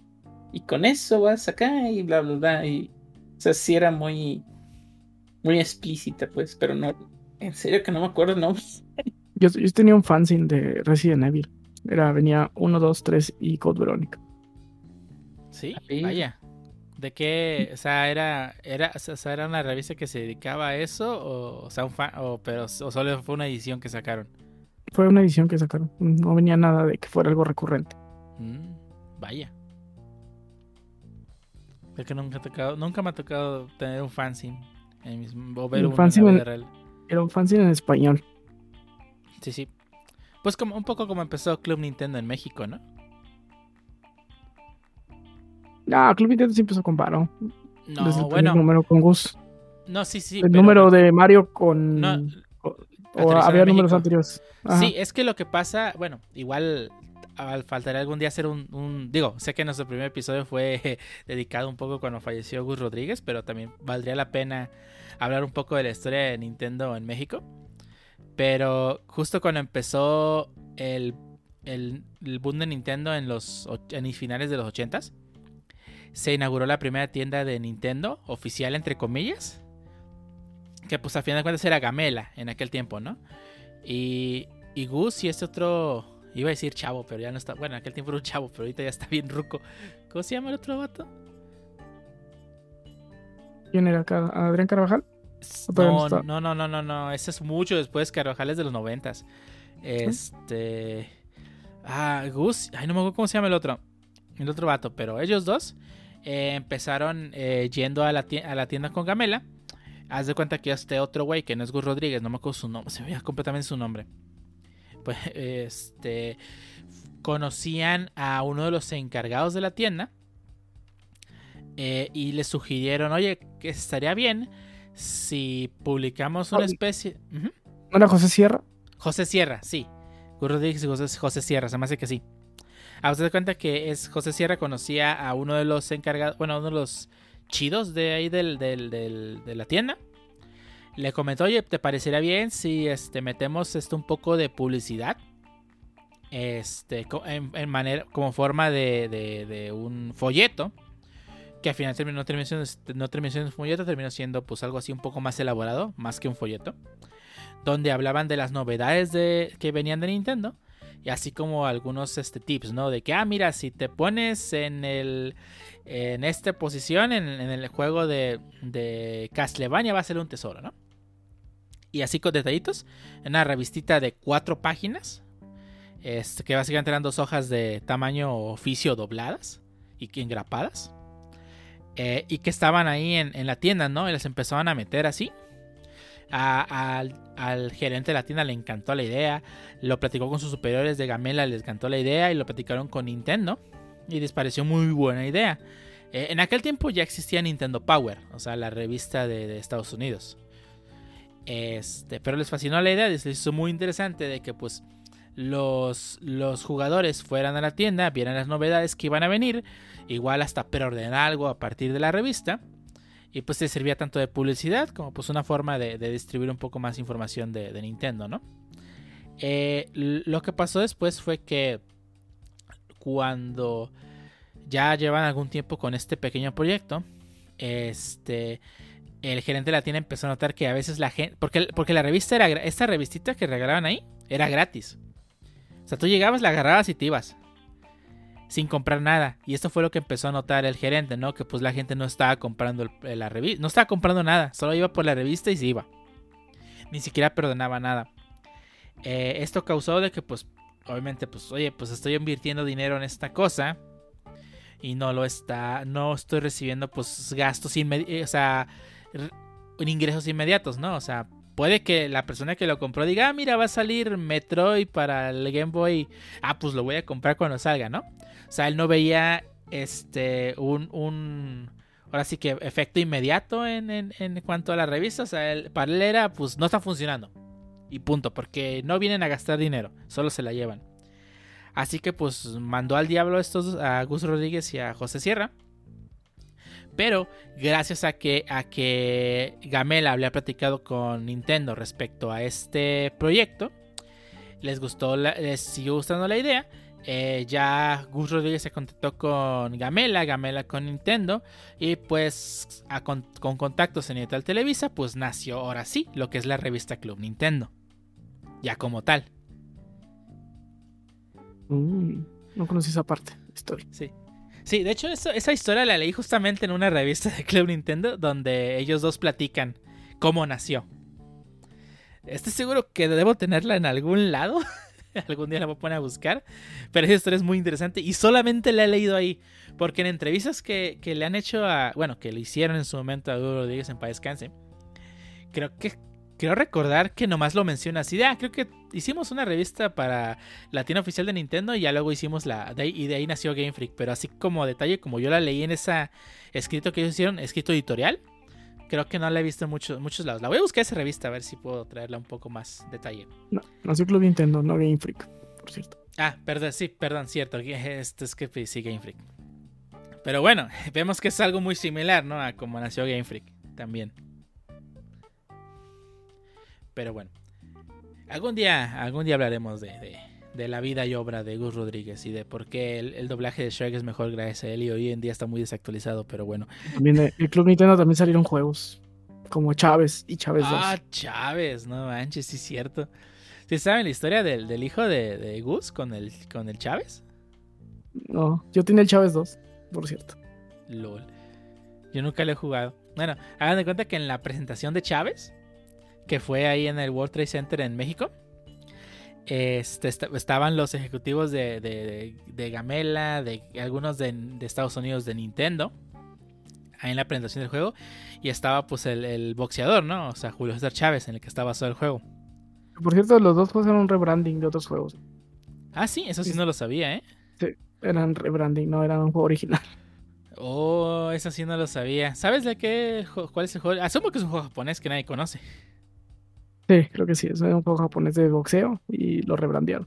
Y con eso vas acá y bla, bla, bla. Y, o sea, sí era muy, muy explícita, pues, pero no, en serio que no me acuerdo no Yo, yo tenía un fanzine de Resident Evil. Era, venía 1, 2, 3 y Code Verónica. Sí, vaya. ¿De qué? O sea, era, era, era una revista que se dedicaba a eso, o, sea, un fan, o, pero solo fue una edición que sacaron. Fue una edición que sacaron. No venía nada de que fuera algo recurrente. Mm, vaya. Es que nunca, tocado, nunca me ha tocado tener un fanzine. En o ver un fanzine Era un fanzine en español. Sí, sí. Pues como un poco como empezó Club Nintendo en México, ¿no? No, Club Nintendo siempre se comparó. No, Desde el bueno. número con Gus. No, sí, sí. El número de Mario con. o, había números anteriores. Sí, es que lo que pasa, bueno, igual faltaría algún día hacer un, Digo, sé que nuestro primer episodio fue dedicado un poco cuando falleció Gus Rodríguez, pero también valdría la pena hablar un poco de la historia de Nintendo en México. Pero justo cuando empezó el, el, boom de Nintendo en los finales de los ochentas se inauguró la primera tienda de Nintendo, oficial entre comillas. Que pues a fin de cuentas era Gamela en aquel tiempo, ¿no? Y, y Gus y este otro, iba a decir chavo, pero ya no está, bueno, en aquel tiempo era un chavo, pero ahorita ya está bien ruco. ¿Cómo se llama el otro vato? ¿Quién era? ¿Adrián Carvajal? No, no, no, no, no, no, ese es mucho después, Carvajal es de los noventas. Este... Ah, Gus, ay, no me acuerdo cómo se llama el otro. El otro vato, pero ellos dos eh, empezaron eh, yendo a la, tienda, con Gamela. Haz de cuenta que este otro güey, que no es Gus Rodríguez, no me acuerdo su nombre, se veía completamente su nombre. Pues este conocían a uno de los encargados de la tienda eh, y le sugirieron, oye, que estaría bien si publicamos una especie... ¿No era José Sierra? José Sierra, sí. Rodríguez y José, José Sierra, se me hace que sí. A usted cuenta que es José Sierra conocía a uno de los encargados, bueno, uno de los chidos de ahí del, de la tienda. Le comentó, oye, ¿te parecería bien si este, metemos este, un poco de publicidad? Este, en, manera, como forma de, un folleto. Que al final terminó, no terminó, siendo, no terminó siendo un folleto, terminó siendo pues algo así un poco más elaborado, más que un folleto. Donde hablaban de las novedades de, que venían de Nintendo. Y así como algunos este, tips, ¿no? De que, ah, mira, si te pones en el en esta posición, en, el juego de, de Castlevania, va a ser un tesoro, ¿no? Y así con detallitos. En una revistita de cuatro páginas. Este, que básicamente eran dos hojas de tamaño oficio dobladas y engrapadas. Eh, y que estaban ahí en, la tienda, ¿no? Y las empezaban a meter así. al, gerente de la tienda le encantó la idea. Lo platicó con sus superiores de Gamela, les encantó la idea. Y lo platicaron con Nintendo. Y les pareció muy buena idea. Eh, en aquel tiempo ya existía Nintendo Power, o sea, la revista de, Estados Unidos. Este, pero les fascinó la idea, les hizo muy interesante de que pues los, los jugadores fueran a la tienda, vieran las novedades que iban a venir, igual hasta preordenar algo a partir de la revista. Y pues se servía tanto de publicidad como pues una forma de, distribuir un poco más información de, Nintendo, ¿no? Eh, lo que pasó después fue que cuando ya llevan algún tiempo con este pequeño proyecto, este, el gerente de la tienda empezó a notar que a veces la gente, porque, porque la revista era, esta revistita que regalaban ahí, era gratis. O sea, tú llegabas, la agarrabas y te ibas. Sin comprar nada. Y esto fue lo que empezó a notar el gerente, ¿no? Que pues la gente no estaba comprando la revista. No estaba comprando nada. Solo iba por la revista y se iba. Ni siquiera perdonaba nada. Eh, esto causó de que pues obviamente, pues, oye, pues estoy invirtiendo dinero en esta cosa y no lo está, no estoy recibiendo, pues, gastos inmediatos, eh, o sea, ingresos inmediatos, ¿no? O sea, puede que la persona que lo compró diga, ah, mira, va a salir Metroid para el Game Boy, ah, pues lo voy a comprar cuando salga, ¿no? O sea, él no veía, este, un, un ahora sí que efecto inmediato en, en, en cuanto a la revista, o sea, para él era, pues, no está funcionando y punto, porque no vienen a gastar dinero, solo se la llevan. Así que pues mandó al diablo estos a Gus Rodríguez y a José Sierra. Pero gracias a que, a que Gamela había platicado con Nintendo respecto a este proyecto, les gustó, les siguió gustando la idea. Eh, ya Gus Rodríguez se contactó con Gamela, Gamela con Nintendo y pues con, contactos en Nital Televisa pues nació ahora sí lo que es la revista Club Nintendo ya como tal. Mm, no conocí esa parte historia. Sí. Sí, de hecho esa historia la leí justamente en una revista de Club Nintendo donde ellos dos platican cómo nació. Estoy seguro que debo tenerla en algún lado. algún día la voy a poner a buscar. Pero esa historia es muy interesante y solamente la he leído ahí. Porque en entrevistas que, le han hecho a... Bueno, que le hicieron en su momento a Duro Rodríguez en País Descanse. Creo que Quiero recordar que nomás lo menciona así. Ah, creo que hicimos una revista para la tienda oficial de Nintendo y ya luego hicimos la. y de ahí nació Game Freak. Pero así como detalle, como yo la leí en ese escrito que ellos hicieron, escrito editorial, creo que no la he visto en muchos, muchos lados. La voy a buscar esa revista a ver si puedo traerla un poco más detalle. No, nació Club Nintendo, no Game Freak, por cierto. Ah, perdón, sí, perdón, cierto. Este es que sí, Game Freak. Pero bueno, vemos que es algo muy similar, ¿no? A como nació Game Freak también. Pero bueno, algún día, algún día hablaremos de, la vida y obra de Gus Rodríguez y de por qué el, doblaje de Shrek es mejor gracias a él y hoy en día está muy desactualizado, pero bueno. También el Club Nintendo también salieron juegos como Chávez y Chávez 2. Ah, Chávez, no manches, sí es cierto. ¿Sí saben la historia del, hijo de, Gus con el, con el Chávez? No, yo tenía el Chávez 2, por cierto. LOL. Yo nunca lo he jugado. Bueno, hagan de cuenta que en la presentación de Chávez que fue ahí en el World Trade Center en México. Este, estaban los ejecutivos de, de, Gamela, de algunos de, Estados Unidos de Nintendo, ahí en la presentación del juego, y estaba pues el, boxeador, ¿no? O sea, Julio César Chávez, en el que estaba basado el juego. Por cierto, los dos fueron un rebranding de otros juegos. Ah, sí, eso sí, no lo sabía, ¿eh? Sí, eran rebranding, no eran un juego original. Oh, eso sí no lo sabía. ¿Sabes de qué? ¿Cuál es el juego? Asumo que es un juego japonés que nadie conoce. Sí, creo que sí. Es un juego japonés de boxeo y lo rebrandearon.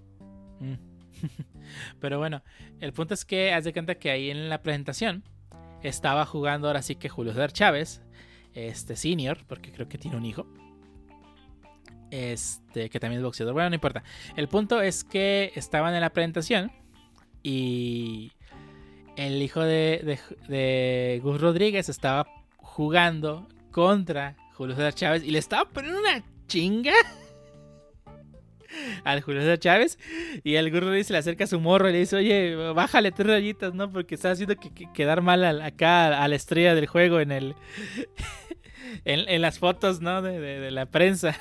Mm. Pero bueno, el punto es que haz de cuenta que ahí en la presentación estaba jugando ahora sí que Julio César Chávez, este senior, porque creo que tiene un hijo. Este, que también es boxeador. Bueno, no importa. El punto es que estaban en la presentación y el hijo de, de Gus Rodríguez estaba jugando contra Julio César Chávez y le estaba poniendo una chinga al Julio César Chávez. Y el Rodríguez se le acerca a su morro y le dice, oye, bájale tres rayitas, ¿no? Porque está haciendo que, que- quedar mal al- acá a la estrella del juego en el... en, en las fotos, ¿no? De, de- de la prensa.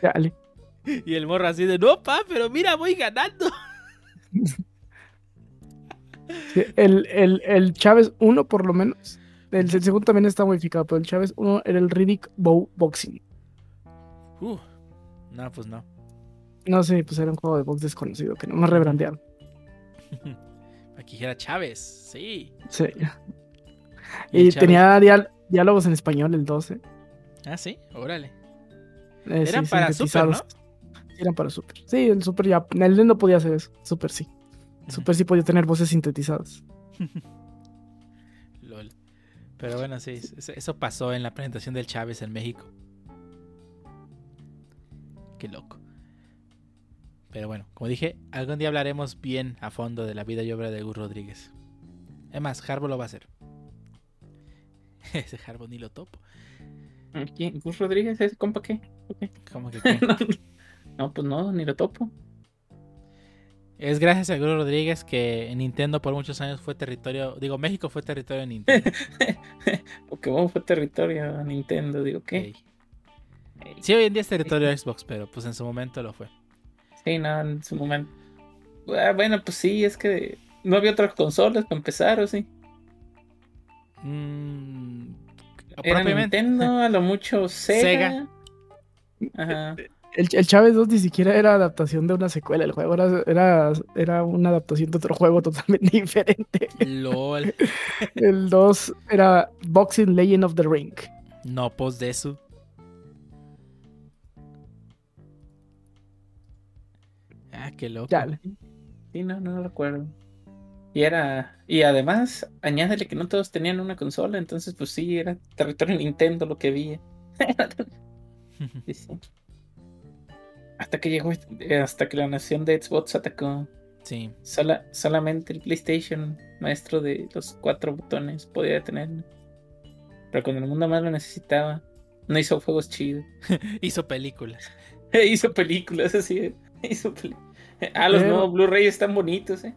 Dale. Y el morro así de, no, pa, pero mira, voy ganando. Sí, El, el, el Chávez 1, por lo menos. El, el segundo también está modificado, pero el Chávez 1 era el Riddick Bow Boxing. Uh, no, pues no. No sé, pues era un juego de box desconocido que no me rebrandearon. Aquí era Chávez, sí. Sí. Y Y tenía diálogos en español el 12. Ah, sí, órale. Eh, Eran sí, para Super. Sí, eran para Super. Sí, el Super ya. El no podía hacer eso. Super sí. Super sí podía tener voces sintetizadas. Lol. Pero bueno, sí, eso pasó en la presentación del Chávez en México. Qué loco. Pero bueno, como dije, algún día hablaremos bien a fondo de la vida y obra de Gus Rodríguez. Es más, Harbo lo va a hacer. Ese Harbo ni lo topo. ¿Quién? ¿Gus Rodríguez? ¿Ese compa qué? ¿Cómo que qué? no, no, pues no, ni lo topo. Es gracias a Gus Rodríguez que Nintendo por muchos años fue territorio. Digo, México fue territorio de Nintendo. Pokémon fue territorio de Nintendo, digo, ¿qué? Sí, hoy en día es territorio de Xbox, pero pues en su momento lo fue. Sí, no, en su momento. Ah, bueno, pues sí, es que no había otras consolas para empezar, ¿o sí? Mm, Era. Nintendo, a lo mucho Sega. Sega. Ajá. El, el Chávez 2 ni siquiera era adaptación de una secuela. El juego era, era, era una adaptación de otro juego totalmente diferente. LOL. El 2 era Boxing Legend of the Ring. No, pos de eso. Qué loco. Dale. Sí, no, no lo recuerdo. Y era. Y además, añádele que no todos tenían una consola, entonces, pues sí, era territorio Nintendo lo que había. Sí, sí. Hasta que llegó, eh, hasta que la nación de Xbox atacó. sí. Sola, solamente el PlayStation, maestro de los cuatro botones, podía detenerlo. Pero cuando el mundo más lo necesitaba, no hizo juegos chidos. Hizo películas. hizo películas así. Hizo peli- Ah, los Pero- nuevos Blu-ray están bonitos, eh.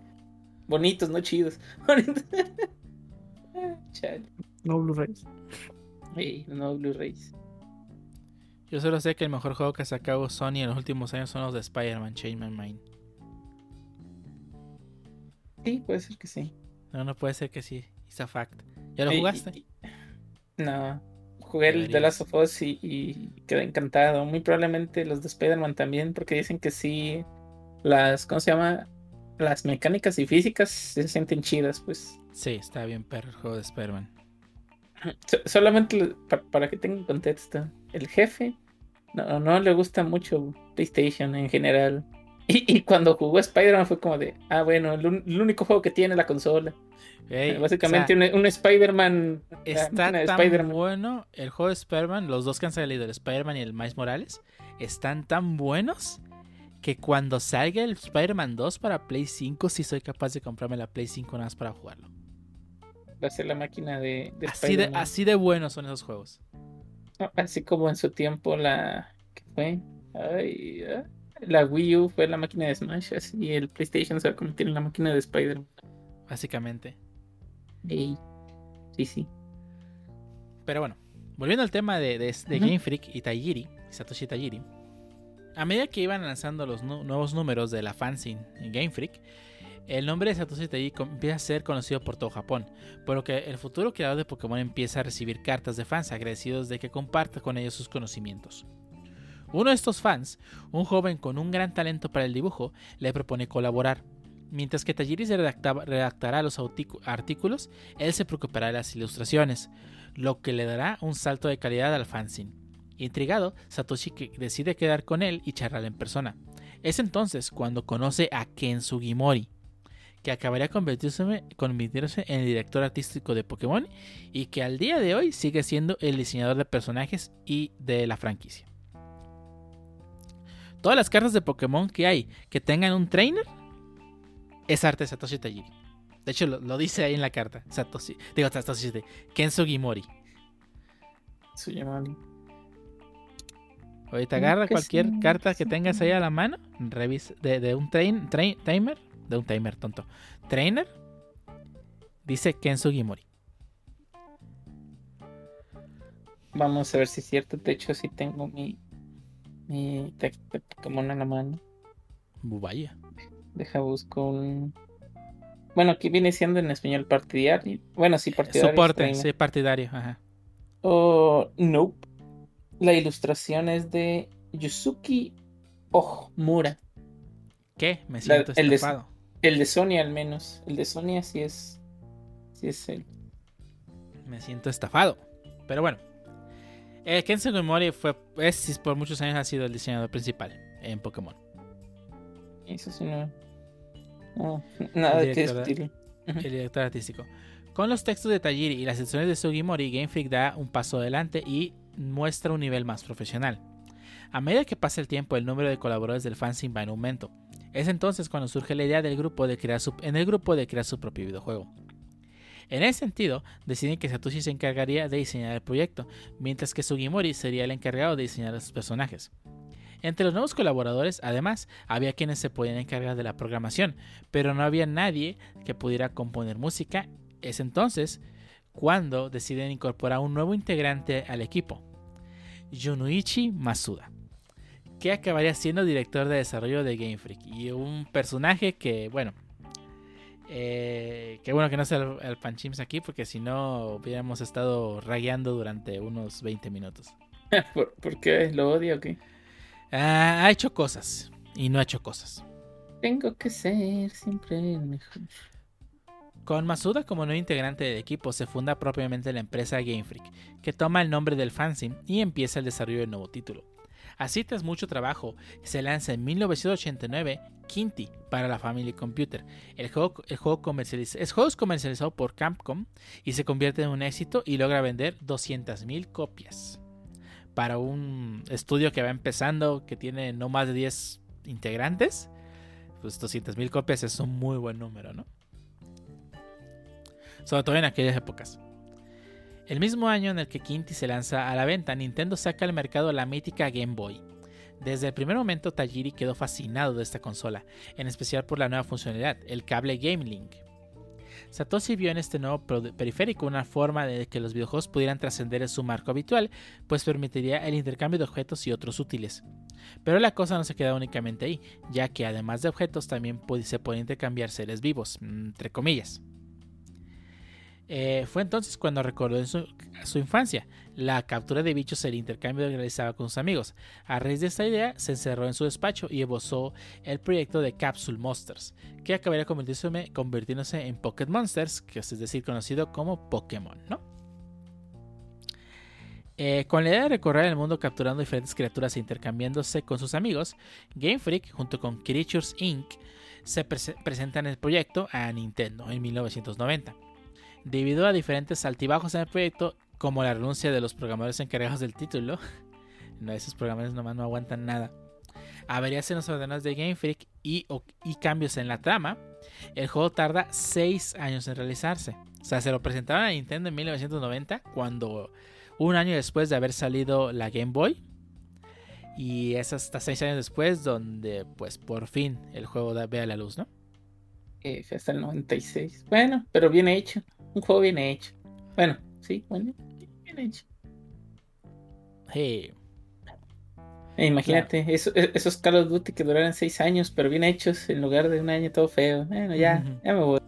Bonitos, no chidos. Chale. No Blu-rays. Los nuevos Blu-rays. Yo solo sé que el mejor juego que ha sacado Sony en los últimos años son los de Spider-Man, Change My Mind. Sí, puede ser que sí. No, no puede ser que sí. It's a fact. ¿Ya lo jugaste? y- No. Jugué el The. Last of Us y, y quedé encantado. Muy probablemente los de Spider-Man también, porque dicen que sí. Las, ¿cómo se llama? Las mecánicas y físicas se sienten chidas, pues. Sí, está bien perro el juego de Spider-Man. So- solamente para que tengan contexto, el jefe no, no le gusta mucho PlayStation en general. Y, y cuando jugó Spider-Man fue como de, ah, bueno, el, único juego que tiene la consola. Ey, Básicamente o sea, un, un Spider-Man. la está tan Spider-Man. bueno el juego de Spider-Man, los dos que han salido, el Spider-Man y el Miles Morales, están tan buenos que cuando salga el Spider-Man 2 para Play 5, sí soy capaz de comprarme la Play 5 nada más para jugarlo. Va a ser la máquina de, de Así de, así de buenos son esos juegos. No, Así como en su tiempo la. ¿Qué fue? Ay, ah, la Wii U fue la máquina de Smash, así el PlayStation se va a convertir en la máquina de Spider-Man. Básicamente. Sí, sí. Pero bueno, volviendo al tema de, de- de Ujú. Game Freak y Tajiri, Satoshi Tajiri, a medida que iban lanzando los nu- nuevos números de la fanzine Game Freak, el nombre de Satoshi com- empieza a ser conocido por todo Japón, por lo que el futuro creador de Pokémon empieza a recibir cartas de fans agradecidos de que comparta con ellos sus conocimientos. Uno de estos fans, un joven con un gran talento para el dibujo, le propone colaborar. Mientras que Tajiri se redactará los artículos, él se preocupará de las ilustraciones, lo que le dará un salto de calidad al fanzine. Intrigado, Satoshi decide quedar con él y charlar en persona. Es entonces cuando conoce a Ken Sugimori, que acabaría convirtiéndose, convirtiéndose en el director artístico de Pokémon y que al día de hoy sigue siendo el diseñador de personajes y de la franquicia. todas las cartas de Pokémon que hay que tengan un trainer, es arte de Satoshi Tajiri. De hecho, lo, dice ahí en la carta. Satoshi. Digo, Satoshi de Kenzo Gimori. Suyamori. Ahorita agarra que cualquier sí, carta que sí. tengas ahí a la mano, revisa de, de un train, train- timer, de un timer tonto, trainer, dice Kenzo Gimori. Vamos a ver si es cierto. De hecho, sí tengo mi, mi texto de Pokémon en la mano. Vaya. Deja busco un. Bueno, aquí viene siendo en español partidario. Bueno, sí, partidario. Soporte, sí, partidario. Ajá. Oh, nope. La ilustración es de Yusuki Ohmura. ¿Qué? Me La- siento de- estafado. El de Sony al menos. El de Sony sí es. Sí es él. Me siento estafado. Pero bueno. Eh, Kenzo Gimori fue, es, por muchos años ha sido el diseñador principal en Pokémon. Eso sí no. no, nada de que discutir. Ujú. el director artístico. Con los textos de Tajiri y las secciones de Sugimori, Game Freak da un paso adelante y muestra un nivel más profesional. A medida que pasa el tiempo, el número de colaboradores del fanzine va en aumento. Es entonces cuando surge la idea del grupo de crear su, en el grupo de crear su propio videojuego. En ese sentido, deciden que Satoshi se encargaría de diseñar el proyecto, mientras que Sugimori sería el encargado de diseñar a sus personajes. Entre los nuevos colaboradores, además, había quienes se podían encargar de la programación, pero no había nadie que pudiera componer música. Es entonces cuando deciden incorporar un nuevo integrante al equipo, Junuichi Masuda, que acabaría siendo director de desarrollo de Game Freak y un personaje que, bueno, eh, que bueno que no sea el, el Panchims aquí porque si no hubiéramos estado ragueando durante unos 20 minutos. ¿Por, por qué? ¿Lo odio o qué? Ah, ha hecho cosas y no ha hecho cosas. Tengo que ser siempre el mejor. Con Masuda como nuevo integrante del equipo se funda propiamente la empresa Game Freak, que toma el nombre del fanzine y empieza el desarrollo del nuevo título. Así tras mucho trabajo, se lanza en 1989 Quinty para la Family Computer. El juego es comercializado por Capcom y se convierte en un éxito y logra vender 200.000 copias. Para un estudio que va empezando, que tiene no más de 10 integrantes, pues 200.000 copias es un muy buen número, ¿no? Sobre todo en aquellas épocas. El mismo año en el que Quinty se lanza a la venta, Nintendo saca al mercado la mítica Game Boy. Desde el primer momento Tajiri quedó fascinado de esta consola, en especial por la nueva funcionalidad, el cable Game Link. Satoshi vio en este nuevo periférico una forma de que los videojuegos pudieran trascender en su marco habitual, pues permitiría el intercambio de objetos y otros útiles. Pero la cosa no se queda únicamente ahí, ya que además de objetos también se pueden intercambiar seres vivos, entre comillas. Eh, fue entonces cuando recordó en su, infancia la captura de bichos el intercambio que realizaba con sus amigos. A raíz de esta idea, se encerró en su despacho y esbozó el proyecto de Capsule Monsters, que acabaría convirtiéndose, en Pocket Monsters, que es decir, conocido como Pokémon. Eh, con la idea de recorrer el mundo capturando diferentes criaturas e intercambiándose con sus amigos, Game Freak, junto con Creatures Inc., se prese- presentan el proyecto a Nintendo en 1990. Debido a diferentes altibajos en el proyecto, como la renuncia de los programadores encargados del título, esos programadores nomás no aguantan nada, averías en los ordenadores de Game Freak y, cambios en la trama, el juego tarda 6 años en realizarse. O sea, se lo presentaron a Nintendo en 1990, cuando un año después de haber salido la Game Boy. Y es hasta 6 años después donde, pues, por fin el juego da, ve a la luz, ¿no? Eh, hasta el 96. Bueno, pero bien hecho. Un juego bien hecho. Bueno, sí, bueno, bien hecho. Hey, E imagínate, eso- e- esos Call of Duty que duraron 6 años, pero bien hechos, en lugar de un año todo feo. Bueno, ya, ya me voy.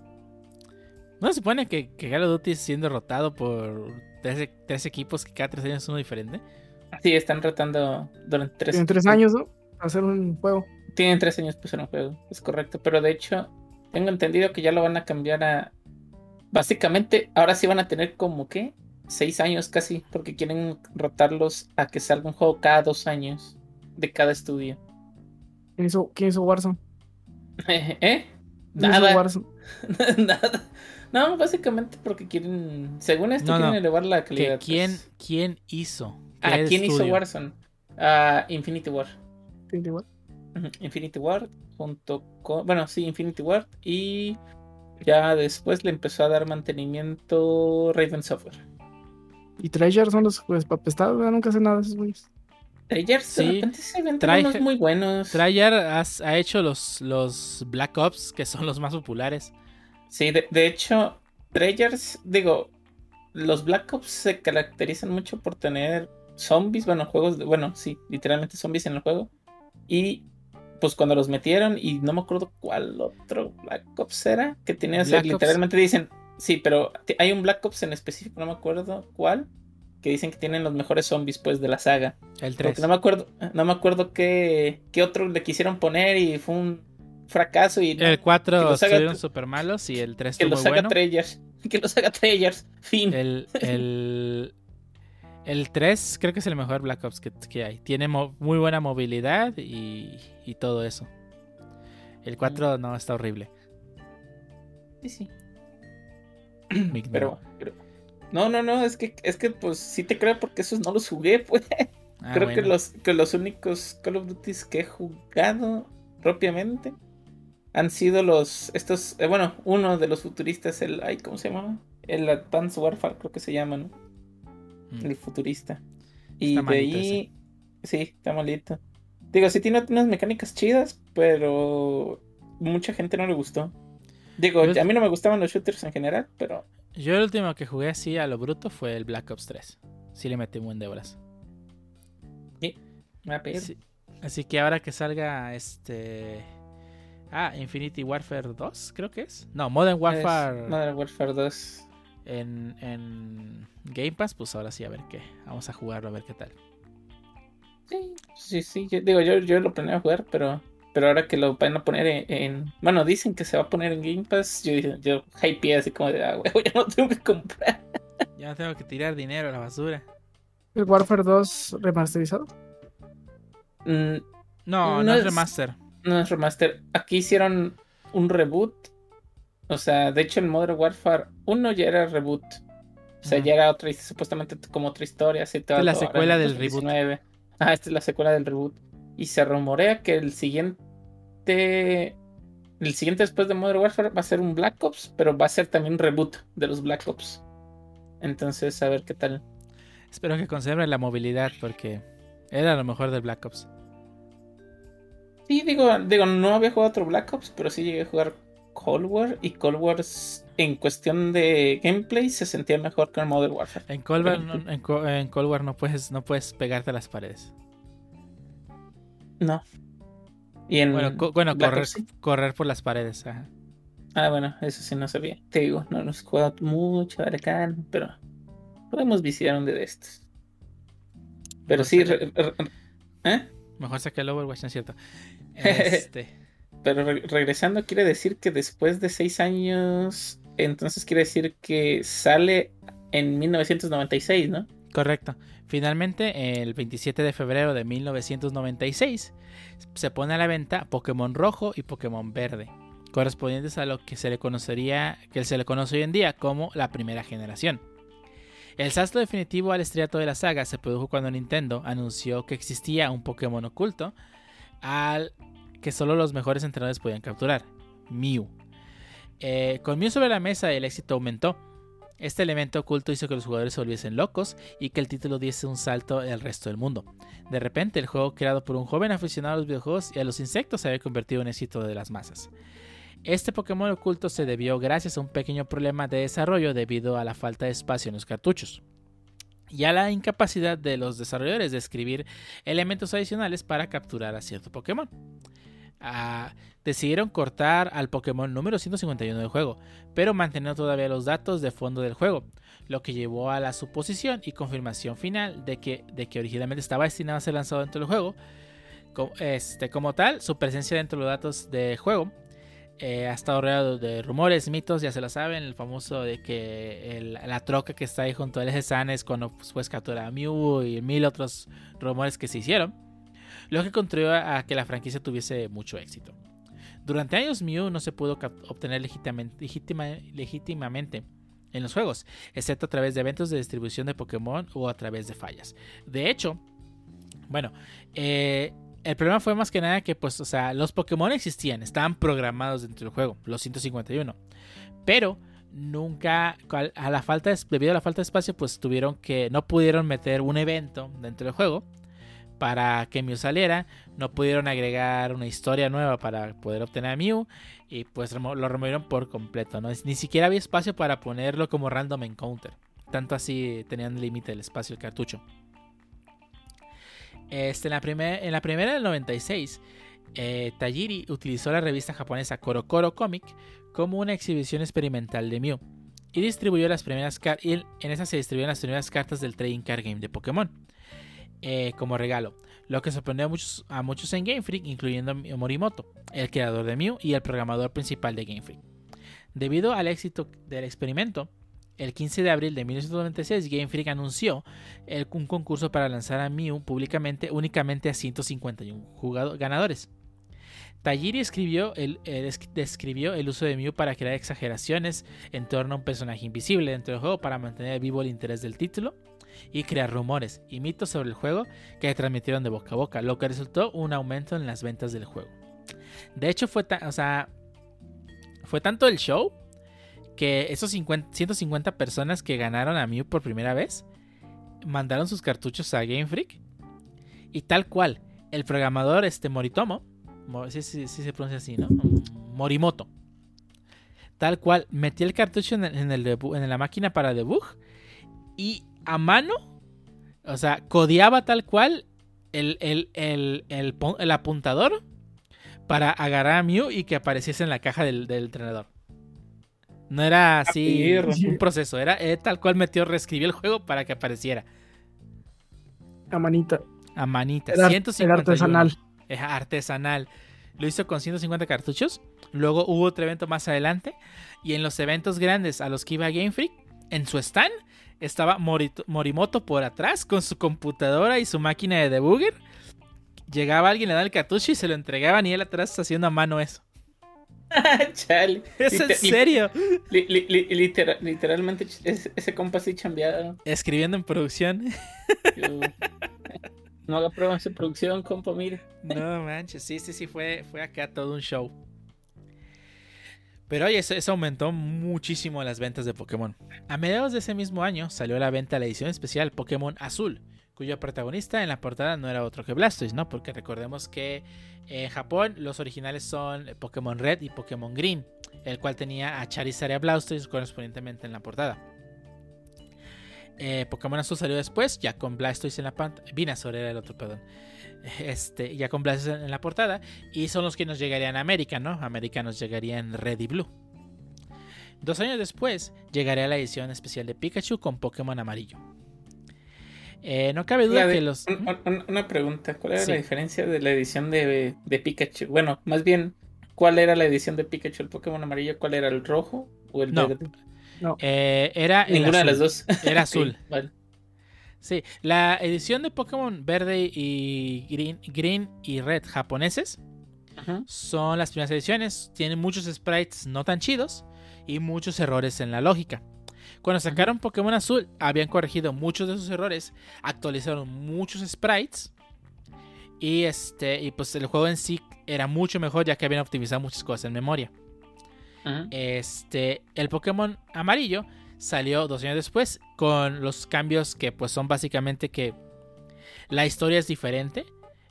¿No se supone que, que Call of Duty es siendo rotado por tres, tres equipos que cada tres años es uno diferente? Sí, están rotando durante tres, Tienen tres años, ¿no? Para hacer un juego. Tienen tres años pues en un juego, es correcto. Pero de hecho, tengo entendido que ya lo van a cambiar a. Básicamente, ahora sí van a tener como que seis años casi, porque quieren rotarlos a que salga un juego cada dos años de cada estudio. ¿Quién hizo, quién hizo Warzone? ¿Eh? ¿Quién hizo Nada. Warzone? Nada. No, básicamente porque quieren, según esto, No, no. quieren elevar la ¿Que calidad. ¿quién, pues. ¿Quién hizo? Ah, ¿Qué ¿quién hizo? Warzone? Ah, Infinity War. Sí, igual. Infinity Ward junto con, bueno, sí, Infinity Ward y ya después le empezó a dar mantenimiento Raven Software. Y Treasure son los pues papestados, nunca sé nada de esos güeyes. Treyarch Sí. de repente se ven unos muy buenos. Treyarch ha hecho los, los Black Ops, que son los más populares. Sí, de, de hecho, Treyarch, digo, los Black Ops se caracterizan mucho por tener zombies, bueno, juegos de, bueno, sí, literalmente zombies en el juego. Y pues cuando los metieron, y no me acuerdo cuál otro Black Ops era, que tenía, o sea, Black Ops. literalmente dicen, sí, pero hay un Black Ops en específico, no me acuerdo cuál, que dicen que tienen los mejores zombies, pues, de la saga. El Porque 3. no me acuerdo, no me acuerdo qué, qué otro le quisieron poner y fue un fracaso y El que 4 los haga estuvieron super malos y el 3 que los haga bueno. Treyarch. Que los haga Treyarch. Fin. El, el, el 3 creo que es el mejor Black Ops que, que hay. Tiene mo- muy buena movilidad y, y todo eso. El 4 no está horrible. Sí, sí. Pero, pero- No, no, no, es que, es que pues sí te creo porque esos no los jugué, pues. Ah, creo que los, que los únicos Call of Duty que he jugado propiamente han sido los, estos, eh, bueno, uno de los futuristas, el, ay, ¿cómo se llama? El Advanced Warfare, creo que se llama, ¿no? Mm. El futurista. Y Está de ahí, sí, está malito. Digo, sí tiene unas mecánicas chidas, pero mucha gente no le gustó. Digo, Yo- a mí no me gustaban los shooters en general, pero Yo el último que jugué así a lo bruto fue el Black Ops 3. Sí le metí un buen de horas. me va a pedir. Sí. Así que ahora que salga este... Ah, Infinity Warfare 2, creo que es. No, Modern Warfare Es Modern Warfare 2. En, en Game Pass, pues ahora sí a ver qué. Vamos a jugarlo a ver qué tal. Sí, sí, sí. Yo, digo, yo, yo lo planeé jugar, pero, pero ahora que lo van a poner en, en- Bueno, dicen que se va a poner en Game Pass. Yo, yo hypeé así como de, ah, huevo, ya no tengo que comprar. Ya no tengo que tirar dinero a la basura. El Warfare 2 remasterizado. Mm, No, no, No es- remaster. no es remaster. Aquí hicieron un reboot. O sea, de hecho, el Modern Warfare 1 ya era reboot. O sea, ya era otra, supuestamente como otra historia. Así, todo, es la ahora secuela del reboot. 2019. Ah, esta es la secuela del reboot. Y se rumorea que el siguiente. El siguiente después de Modern Warfare va a ser un Black Ops, pero va a ser también un reboot de los Black Ops. Entonces, a ver qué tal. Espero que conserven la movilidad porque era lo mejor del Black Ops. Sí, digo, digo, no había jugado otro Black Ops, pero sí llegué a jugar Cold War. Y Cold War en cuestión de gameplay se sentía mejor que el Modern Warfare. En Cold War, no, en, Co- en Cold War no puedes, no puedes pegarte a las paredes. No. Y en Bueno, co- bueno Black correr, Ops sí. correr por las paredes. ajá. Ah, bueno, eso sí no sabía. Te digo, no nos jugado mucho Arcane, pero podemos visitar un de estos. Pero sí, re- re- re- ¿eh? Mejor saqué el Overwatch, ¿no es cierto? Este, Pero re- regresando quiere decir que después de seis años, entonces quiere decir que sale en 1996, ¿no? correcto. Finalmente, el 27 de febrero de 1996, se pone a la venta Pokémon Rojo y Pokémon Verde, correspondientes a lo que se le conocería, que se le conoce hoy en día como la primera generación. El salto definitivo al estrellato de la saga se produjo cuando Nintendo anunció que existía un Pokémon oculto al que solo los mejores entrenadores podían capturar, Mew. Eh, con Mew sobre la mesa el éxito aumentó. Este elemento oculto hizo que los jugadores se volviesen locos y que el título diese un salto al resto del mundo. De repente, el juego creado por un joven aficionado a los videojuegos y a los insectos se había convertido en éxito de las masas. Este Pokémon oculto se debió gracias a un pequeño problema de desarrollo debido a la falta de espacio en los cartuchos y a la incapacidad de los desarrolladores de escribir elementos adicionales para capturar a cierto Pokémon. Decidieron cortar al Pokémon número 151 del juego, pero manteniendo todavía los datos de fondo del juego, lo que llevó a la suposición y confirmación final de que, de que originalmente estaba destinado a ser lanzado dentro del juego. Este, como tal, su presencia dentro de los datos del juego eh, ha estado rodeado de rumores, mitos, ya se lo saben, el famoso de que la troca que está ahí junto al eje San es cuando pues, captura a Mew y mil otros rumores que se hicieron, lo que contribuyó a que la franquicia tuviese mucho éxito. Durante años Mew no se pudo obtener legítimamente, legítima- legítimamente en los juegos, excepto a través de eventos de distribución de Pokémon o a través de fallas. De hecho, bueno, eh, el problema fue más que nada que, pues, o sea, los Pokémon existían, estaban programados dentro del juego, los 151. Pero nunca, a la falta de, debido a la falta de espacio, pues tuvieron que, no pudieron meter un evento dentro del juego para que Mew saliera, no pudieron agregar una historia nueva para poder obtener a Mew y pues lo removieron por completo, ¿no? Ni siquiera había espacio para ponerlo como random encounter, tanto así tenían límite el espacio el cartucho. Este, en, la en la primera del 96, eh, Tajiri utilizó la revista japonesa Korokoro Comic como una exhibición experimental de Mew y distribuyó las primeras y en esa se distribuyeron las primeras cartas del Trading Card Game de Pokémon eh, como regalo, lo que sorprendió a muchos, en Game Freak, incluyendo a Morimoto, el creador de Mew y el programador principal de Game Freak. Debido al éxito del experimento, el 15 de abril de 1996 Game Freak anunció un concurso para lanzar a Mew públicamente únicamente a 151 ganadores. Tajiri describió el uso de Mew para crear exageraciones en torno a un personaje invisible dentro del juego para mantener vivo el interés del título y crear rumores y mitos sobre el juego que transmitieron de boca a boca, lo que resultó un aumento en las ventas del juego. De hecho, fue, o sea, fue tanto el show que esos 150 personas que ganaron a Mew por primera vez mandaron sus cartuchos a Game Freak y tal cual, el programador este Moritomo, si se pronuncia así, ¿no? Morimoto. Tal cual, metió el cartucho en, el en la máquina para debug y a mano, o sea, codeaba tal cual el, el, apuntador para agarrar a Mew y que apareciese en la caja del, entrenador. No era así un proceso, era tal cual metió, reescribió el juego para que apareciera. A manita. A manita. Era, artesanal. Es artesanal. Lo hizo con 150 cartuchos. Luego hubo otro evento más adelante. Y en los eventos grandes a los que iba Game Freak, en su stand, estaba Morimoto por atrás con su computadora y su máquina de debugger. Llegaba alguien, le daba el cartucho y se lo entregaban y él atrás haciendo a mano eso. Chale. ¿Es en serio? literalmente ese compa así chambeado. Escribiendo en producción. no haga pruebas en producción, compa, mire. No manches, sí, sí, sí, fue, fue acá todo un show. Pero oye, eso, aumentó muchísimo las ventas de Pokémon. A mediados de ese mismo año salió a la venta la edición especial Pokémon Azul, cuyo protagonista en la portada no era otro que Blastoise, ¿no? Porque recordemos que en Japón los originales son Pokémon Red y Pokémon Green, el cual tenía a Charizard y a Blastoise correspondientemente en la portada. Eh, Pokémon Azul salió después, ya con Blastoise en la pantalla. Venusaur era el otro, perdón. Este, ya con en la portada. Y son los que nos llegarían a América, ¿no? América nos llegaría en Red y Blue. Dos años después llegaría la edición especial de Pikachu con Pokémon amarillo. Eh, no cabe duda que los. una pregunta: ¿cuál era la diferencia de la edición de, Pikachu? Bueno, más bien, ¿cuál era la edición de Pikachu, el Pokémon amarillo? ¿Cuál era el rojo o el verde? No. Eh, era Ninguna de las dos. Era azul. Sí, la edición de Pokémon verde y green, y red japoneses son las primeras ediciones. Tienen muchos sprites no tan chidos y muchos errores en la lógica. Cuando sacaron Pokémon azul, habían corregido muchos de esos errores, actualizaron muchos sprites y este y pues el juego en sí era mucho mejor ya que habían optimizado muchas cosas en memoria. Este, el Pokémon amarillo salió dos años después con los cambios que pues son básicamente que la historia es diferente.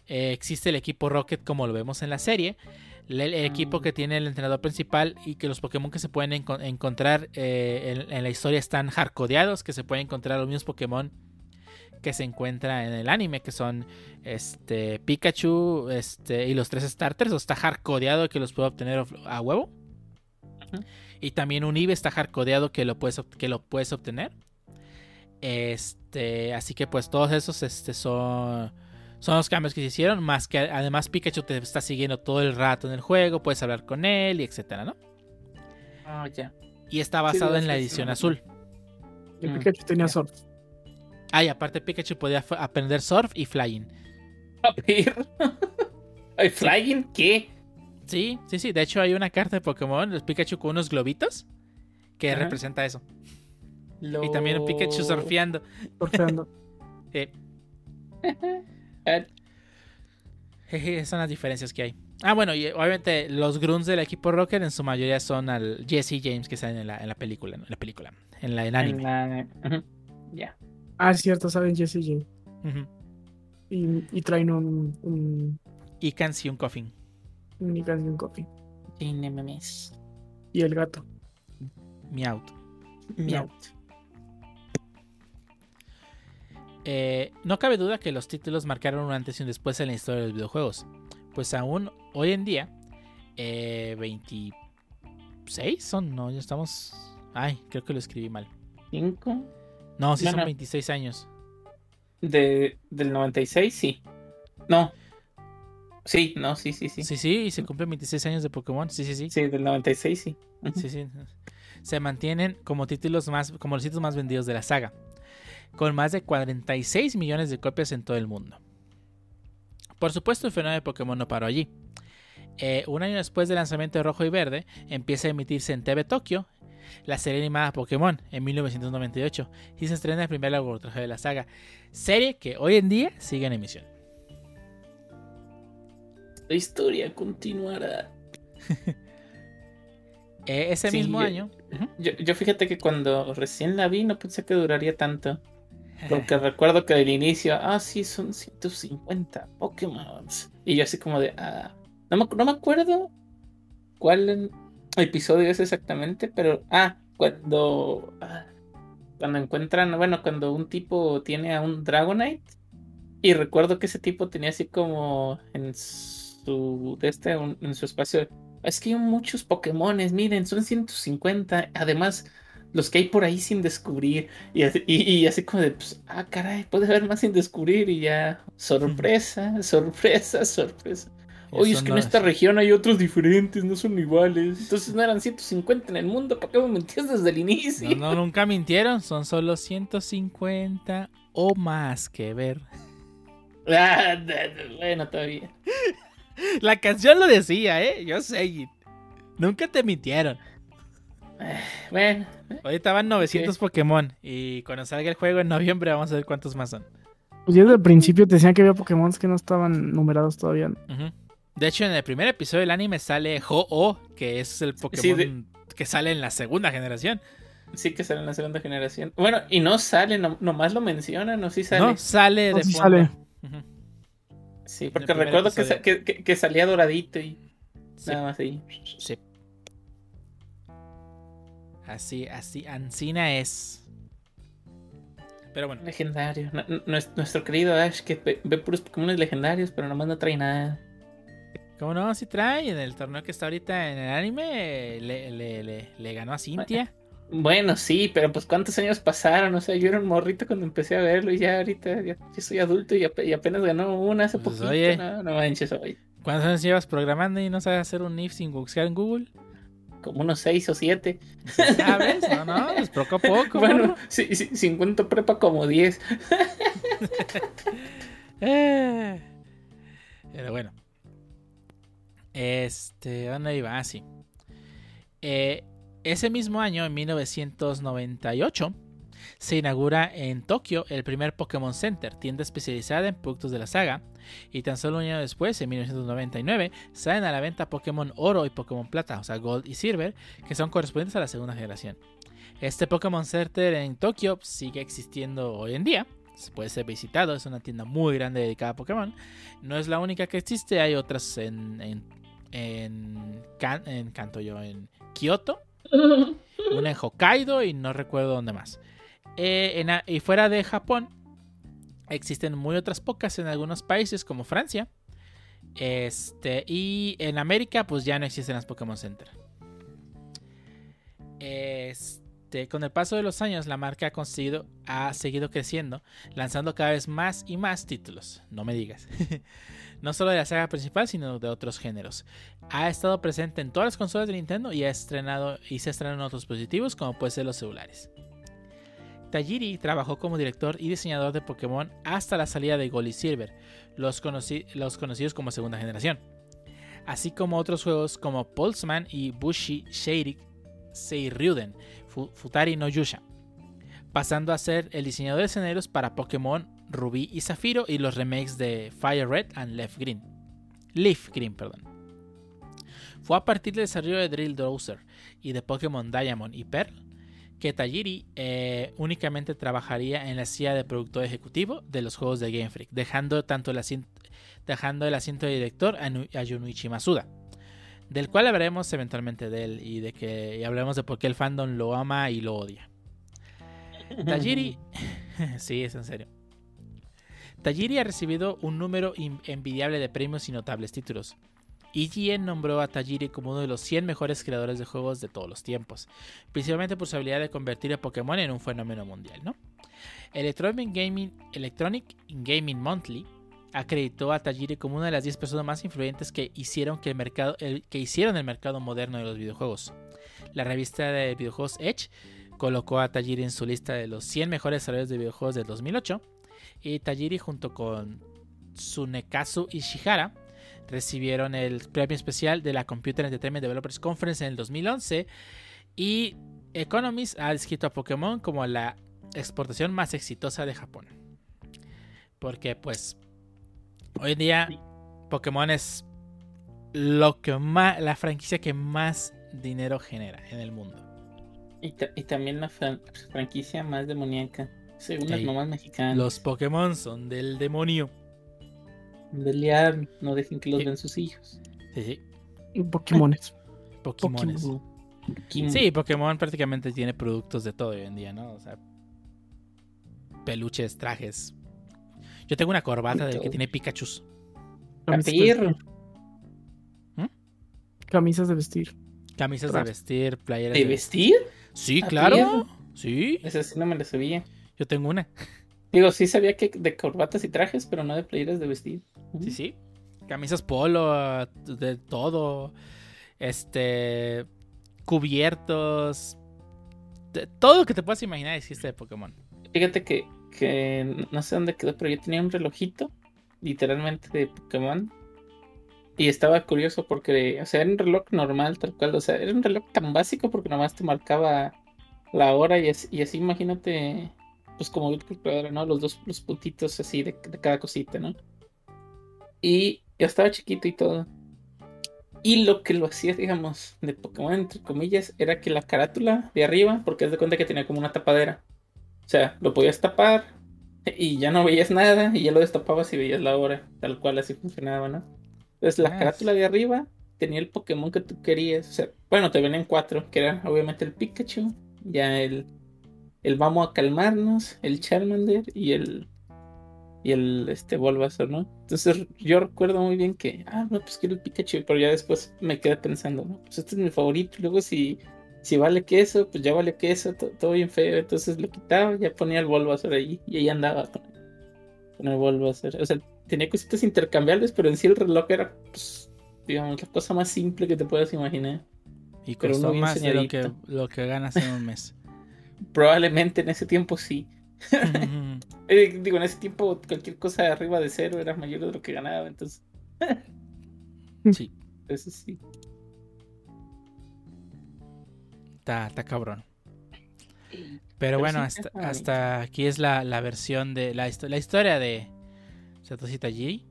Eh, existe el equipo Rocket como lo vemos en la serie. El, equipo que tiene el entrenador principal y que los Pokémon que se pueden encontrar eh, en, la historia están hardcodeados, que se pueden encontrar los mismos Pokémon que se encuentra en el anime, que son este Pikachu este, y los tres starters, o está hardcodeado que los puedo obtener a huevo. Y también un IVE está hardcodeado que lo puedes, que lo puedes obtener. Este, así que pues todos esos este, son, son los cambios que se hicieron. Más que además Pikachu te está siguiendo todo el rato en el juego. Puedes hablar con él y etcétera, ¿no? Ah, ya. Y está basado en la edición azul. Y Pikachu tenía surf. Ah, y aparte Pikachu podía aprender surf y flying. ¿Flying? ¿Qué? Sí, sí, sí. De hecho, hay una carta de Pokémon, los Pikachu con unos globitos, que representa eso. Y también un Pikachu surfeando. Surfeando. Jeje, Son las diferencias que hay. Ah, bueno, y obviamente los grunts del equipo Rocket en su mayoría son al Jesse James que salen en la, en la película, ¿no? en la película, en la en anime. En la- ujú, Ya. Ah, es cierto, saben Jesse J. Ujú. Y, y traen un, un, Y Cans y un coffin. un canción copy. Tiene memes. Y el gato. Meowth. Miau. Eh, no cabe duda que los títulos marcaron un antes y un después en la historia de los videojuegos. Pues aún hoy en día, eh, 26 son, no, ya estamos. Ay, creo que lo escribí mal. ¿Cinco? No, sí No, son no. 26 años. De, del 96, sí. No. Sí, no, sí, sí, sí. Sí, sí, y se cumplen 26 años de Pokémon. Sí, sí, sí. Sí, del 96, sí. Sí, sí. Se mantienen como títulos más, como los títulos más vendidos de la saga, con más de 46 millones de copias en todo el mundo. Por supuesto, el fenómeno de Pokémon no paró allí. Eh, un año después del lanzamiento de Rojo y Verde, empieza a emitirse en TV Tokio la serie animada Pokémon en 1998 y se estrena el primer largometraje de la saga, serie que hoy en día sigue en emisión. La historia continuará. Eh, ese Sí, mismo yo- año. Yo, yo fíjate que cuando recién la vi no pensé que duraría tanto. Porque recuerdo que al inicio, ah, sí, son 150 Pokémon. Y yo así como de, ah, no me, no me acuerdo cuál episodio es exactamente, pero, ah, cuando, ah, cuando encuentran, bueno, cuando un tipo tiene a un Dragonite. Y recuerdo que ese tipo tenía así como en su, de este, en su espacio, es que hay muchos Pokémones, miren, son 150. Además, los que hay por ahí sin descubrir. Y así, y, y así como de, pues, ah, caray, puede haber más sin descubrir. Y ya, sorpresa, sorpresa, sorpresa. Oye, es que no en esta es- región hay otros diferentes, no son iguales. Entonces no eran 150 en el mundo, ¿para qué me mentías desde el inicio? No, no, nunca mintieron, son solo 150 o más que ver. Ah, bueno, todavía. La canción lo decía, ¿eh? Yo sé. Nunca te mintieron. Bueno, Ahorita van 900 Pokémon y cuando salga el juego en noviembre vamos a ver cuántos más son. Pues ya desde el principio te decían que había Pokémon que no estaban numerados todavía. De hecho, en el primer episodio del anime sale Ho-Oh, que es el Pokémon de- que sale en la segunda generación. sí que sale en la segunda generación. Bueno, y no sale, no- nomás lo mencionan, o sí sale. No, sale No, de sí fondo. sale. Sí, porque recuerdo que, sa- episodio. que, que- que salía doradito y Sí, nada más ahí. sí. Así, así, Ancina es. Pero bueno. Legendario. Nu- nu- nues- Nuestro querido Ash que ve, puros Pokémon legendarios, pero nomás no trae nada. ¿Cómo no? Si trae en el torneo que está ahorita en el anime, le, le- le- le ganó a Cintia. Bueno, sí, pero pues cuántos años pasaron, o sea, yo era un morrito cuando empecé a verlo y ya ahorita ya, ya soy adulto y apenas ganó una hace Pues, poquito. oye. No, no manches, oye. ¿Cuántos años llevas programando y no sabes hacer un if sin buscar en Google? Como unos seis o siete. ¿Sabes? No, no, pues poco a poco. Bueno, sí, sí, 50 prepa como 10. Eh. Pero bueno. Este, ¿dónde iba? Ah, sí. Eh, ese mismo año, en 1998, se inaugura en Tokio el primer Pokémon Center, tienda especializada en productos de la saga. Y tan solo un año después, en 1999, salen a la venta Pokémon Oro y Pokémon Plata, o sea, Gold y Silver, que son correspondientes a la segunda generación. Este Pokémon Center en Tokio sigue existiendo hoy en día. Se puede ser visitado, es una tienda muy grande dedicada a Pokémon. No es la única que existe, hay otras en, en, en, Kan- en Kanto yo, en Kioto, una en Hokkaido y no recuerdo dónde más. Eh, en y fuera de Japón, existen muy otras pocas en algunos países como Francia. Este, y en América, pues ya no existen las Pokémon Center. Este, con el paso de los años, la marca ha, conseguido, ha seguido creciendo, lanzando cada vez más y más títulos. No me digas. no solo de la saga principal, sino de otros géneros. Ha estado presente en todas las consolas de Nintendo y, ha estrenado, y se estrenado en otros dispositivos, como puede ser los celulares. Tajiri trabajó como director y diseñador de Pokémon hasta la salida de Gold y Silver, los, conoci- los conocidos como segunda generación, así como otros juegos como Pulseman y Bushi Sheirik Seiryuden, Fu- Futari no Yusha, pasando a ser el diseñador de escenarios para Pokémon Rubí y Zafiro y los remakes de Fire Red and Left Green. Leaf Green, perdón. Fue a partir del desarrollo de Drill Drowser y de Pokémon Diamond y Pearl que Tajiri eh, únicamente trabajaría en la silla de productor ejecutivo de los juegos de Game Freak, dejando, tanto el, asiento, dejando el asiento de director a, a Junichi Masuda, del cual hablaremos eventualmente de él y de que y hablaremos de por qué el fandom lo ama y lo odia. Tajiri, sí, es en serio. Tajiri ha recibido un número envidiable de premios y notables títulos. IGN nombró a Tajiri como uno de los 100 mejores creadores de juegos de todos los tiempos, principalmente por su habilidad de convertir a Pokémon en un fenómeno mundial, ¿no? Electronic Gaming, Monthly acreditó a Tajiri como una de las 10 personas más influyentes que hicieron, que el mercado moderno de los videojuegos. La revista de videojuegos Edge colocó a Tajiri en su lista de los 100 mejores desarrolladores de videojuegos del 2008 y Tajiri junto con Tsunekazu Ishihara recibieron el premio especial de la Computer Entertainment Developers Conference en el 2011 y Economist ha descrito a Pokémon como la exportación más exitosa de Japón. Porque pues hoy en día Pokémon es lo que más la franquicia que más dinero genera en el mundo. Y, también la franquicia más demoníaca, según las mamás mexicanas. Los Pokémon son del demonio. Beliar, no dejen que los vean sus hijos. Sí, sí. Pokémones. Pokémones. Sí, Pokémon prácticamente tiene productos de todo hoy en día, ¿no? O sea, peluches, trajes. Yo tengo una corbata de que tiene Pikachu. ¿Mm? Camisas de vestir. Camisas de vestir, playeras. ¿De, vestir? Sí, claro. Sí. Esa sí no me la sabía. Yo tengo una. Digo, sí sabía que de corbatas y trajes, pero no de playeras de vestir. Sí, sí. Camisas polo, de todo. Este. Cubiertos. De, todo lo que te puedas imaginar existe de Pokémon. Fíjate que, que no sé dónde quedó, pero yo tenía un relojito, literalmente de Pokémon. Y estaba curioso porque, o sea, era un reloj normal, tal cual. O sea, era un reloj tan básico porque nomás te marcaba la hora y así, y así imagínate, pues como ¿no? Los dos los puntitos así de, de cada cosita, ¿no? Y yo estaba chiquito y todo. Y lo que lo hacía, digamos, de Pokémon, entre comillas, era que la carátula de arriba, porque haz de cuenta que tenía como una tapadera. O sea, lo podías tapar y ya no veías nada y ya lo destapabas y veías la hora, tal cual así funcionaba, ¿no? Entonces la carátula de arriba tenía el Pokémon que tú querías. O sea, bueno, te venían cuatro, que eran obviamente el Pikachu, ya el, el Vamos a Calmarnos, el Charmander y el y el este Bulbasaur, ¿no? Entonces yo recuerdo muy bien que, ah, no, pues quiero el Pikachu, pero ya después me quedé pensando, ¿no? Pues este es mi favorito, y luego si, si vale queso, pues ya vale queso, todo bien feo, entonces lo quitaba, ya ponía el Bulbasaur ahí, y ahí andaba con, el Bulbasaur, o sea, tenía cositas intercambiables, pero en sí el reloj era, pues, digamos, la cosa más simple que te puedas imaginar. Y costó más de lo que, lo que ganas en un mes. Probablemente en ese tiempo sí. Eh, digo, en ese tiempo cualquier cosa arriba de cero era mayor de lo que ganaba, entonces. sí. Eso sí. Está, está cabrón. Pero, bueno, hasta, hasta, aquí es la, la versión de la, la historia de Satoshi Tajiri.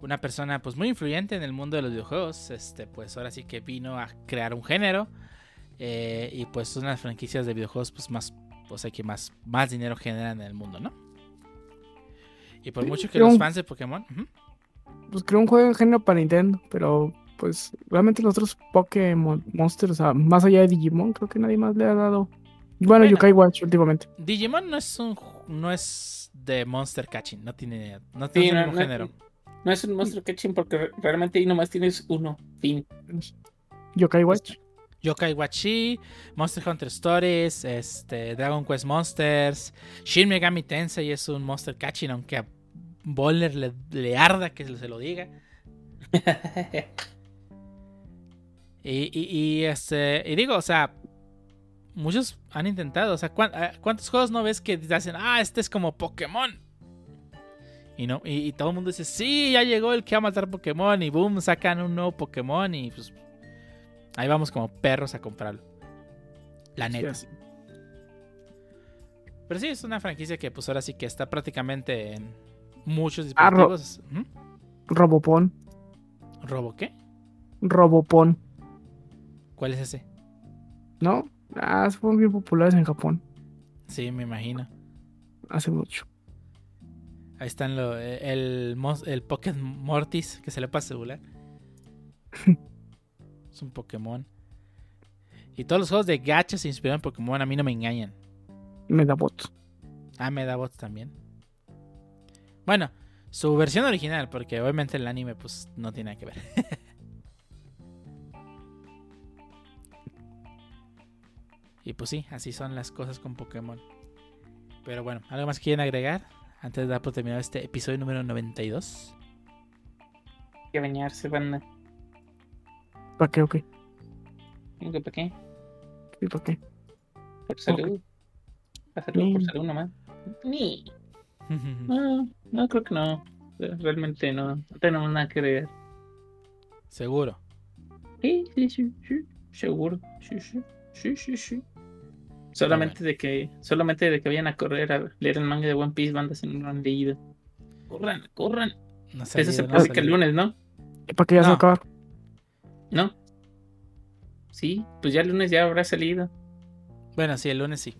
Una persona pues muy influyente en el mundo de los videojuegos. Este, pues ahora sí que vino a crear un género. Eh, y pues unas franquicias de videojuegos pues más pues hay que más, más dinero generan en el mundo, ¿no? Y por mucho que los fans de Pokémon. Pues creo un juego en género para Nintendo, pero pues realmente los otros Pokémon Monsters, o sea, más allá de Digimon, creo que nadie más le ha dado. Bueno, Yokai Watch últimamente. Digimon no es un no es de Monster Catching, no tiene, no tiene un género. No es un Monster Catching porque realmente ahí nomás tienes uno, fin. Yokai Watch. Yokai Wachi, Monster Hunter Stories, este, Dragon Quest Monsters, Shin Megami Tensei es un Monster Catching, aunque a Boller le, arda que se lo diga. y, este, y digo, o sea, muchos han intentado, o sea, eh, ¿cuántos juegos no ves que dicen, ah, este es como Pokémon? Y, no, y, y todo el mundo dice, sí, ya llegó el que va a matar Pokémon, y boom, sacan un nuevo Pokémon, y pues Ahí vamos como perros a comprarlo. La neta. Pero sí, es una franquicia que pues ahora sí que está prácticamente en muchos ah, dispositivos. Robopon. ¿Robo qué? Robopon. ¿Cuál es ese? ¿No? Ah, fueron bien populares en Japón Sí, me imagino. hace mucho. Ahí están lo, el, mos- el Pokémon Mortis que se le pasa celular. es un Pokémon. Y todos los juegos de gacha se inspiraron en Pokémon, a mí no me engañan. Medabot. Ah, Medabots también. Bueno, su versión original, porque obviamente el anime pues no tiene nada que ver. y pues sí, así son las cosas con Pokémon. Pero bueno, ¿algo más que quieren agregar? Antes de dar por terminado este episodio número 92. Hay que bañarse, banda. ¿Para qué o qué? ¿Cómo que ¿Para qué? ¿Y para qué? Por salud. Para salud, por salud nomás. Ni. No, no creo que no. Realmente no. No tenemos nada que agregar. Seguro. Sí, sí, sí, sí. Seguro. Sí, sí. Sí, sí, sí. Solamente de que, solamente de que vayan a correr a leer el manga de One Piece, bandas en no lo han leído. Corran, corran. No Eso se publica el lunes, ¿no? ¿Y para qué ya se va No. a acabar? ¿No? Sí, pues ya el lunes ya habrá salido. Bueno, sí, el lunes sí.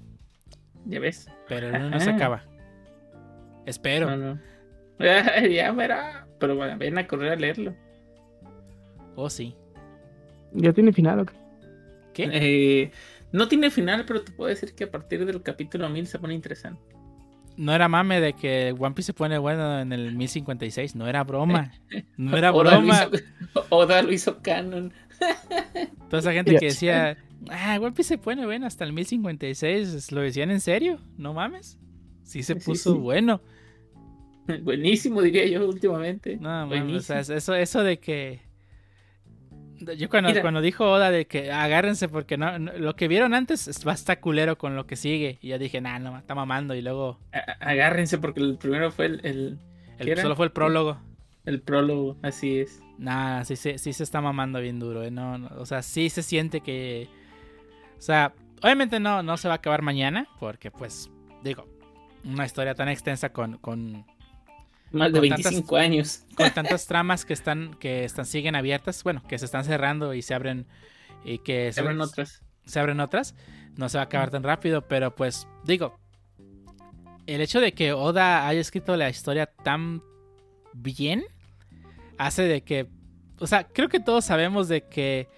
Ya ves. Pero el lunes no se acaba. Espero. No, no. ya verá. Pero bueno, ven a correr a leerlo. Oh, sí. ¿Ya tiene final o qué? ¿Qué? Eh, no tiene final, pero te puedo decir que a partir del capítulo 1000 se pone interesante. No era mame de que One Piece se pone bueno en el 1056. No era broma. No era Oda lo broma. hizo- Oda lo hizo canon. Toda esa gente que decía, ah, One Piece se pone bueno hasta el 1056. ¿Lo decían en serio? No mames. Sí se puso sí. bueno. Buenísimo, diría yo, últimamente. No mames. O sea, eso, eso de que. Yo cuando, Mira. cuando dijo Oda de que agárrense porque no, no- lo que vieron antes es- va a estar culero con lo que sigue. Y ya dije, nah, no, está mamando. Y luego A- Agárrense porque el primero fue el, el, solo fue el prólogo. el prólogo, así es. Nah, sí, se- sí se está mamando bien duro, ¿eh? No, no, o sea, sí se siente que... O sea, obviamente no, no se va a acabar mañana, porque pues, digo, una historia tan extensa con, con, Más de Con tantas- 25 años. con tantas tramas que están, que están, siguen abiertas, bueno, que se están cerrando y se abren, y que Se abren otras. se abren otras, no se va a acabar tan rápido, pero pues, digo, el hecho de que Oda haya escrito la historia tan bien hace de que, o sea, creo que todos sabemos de que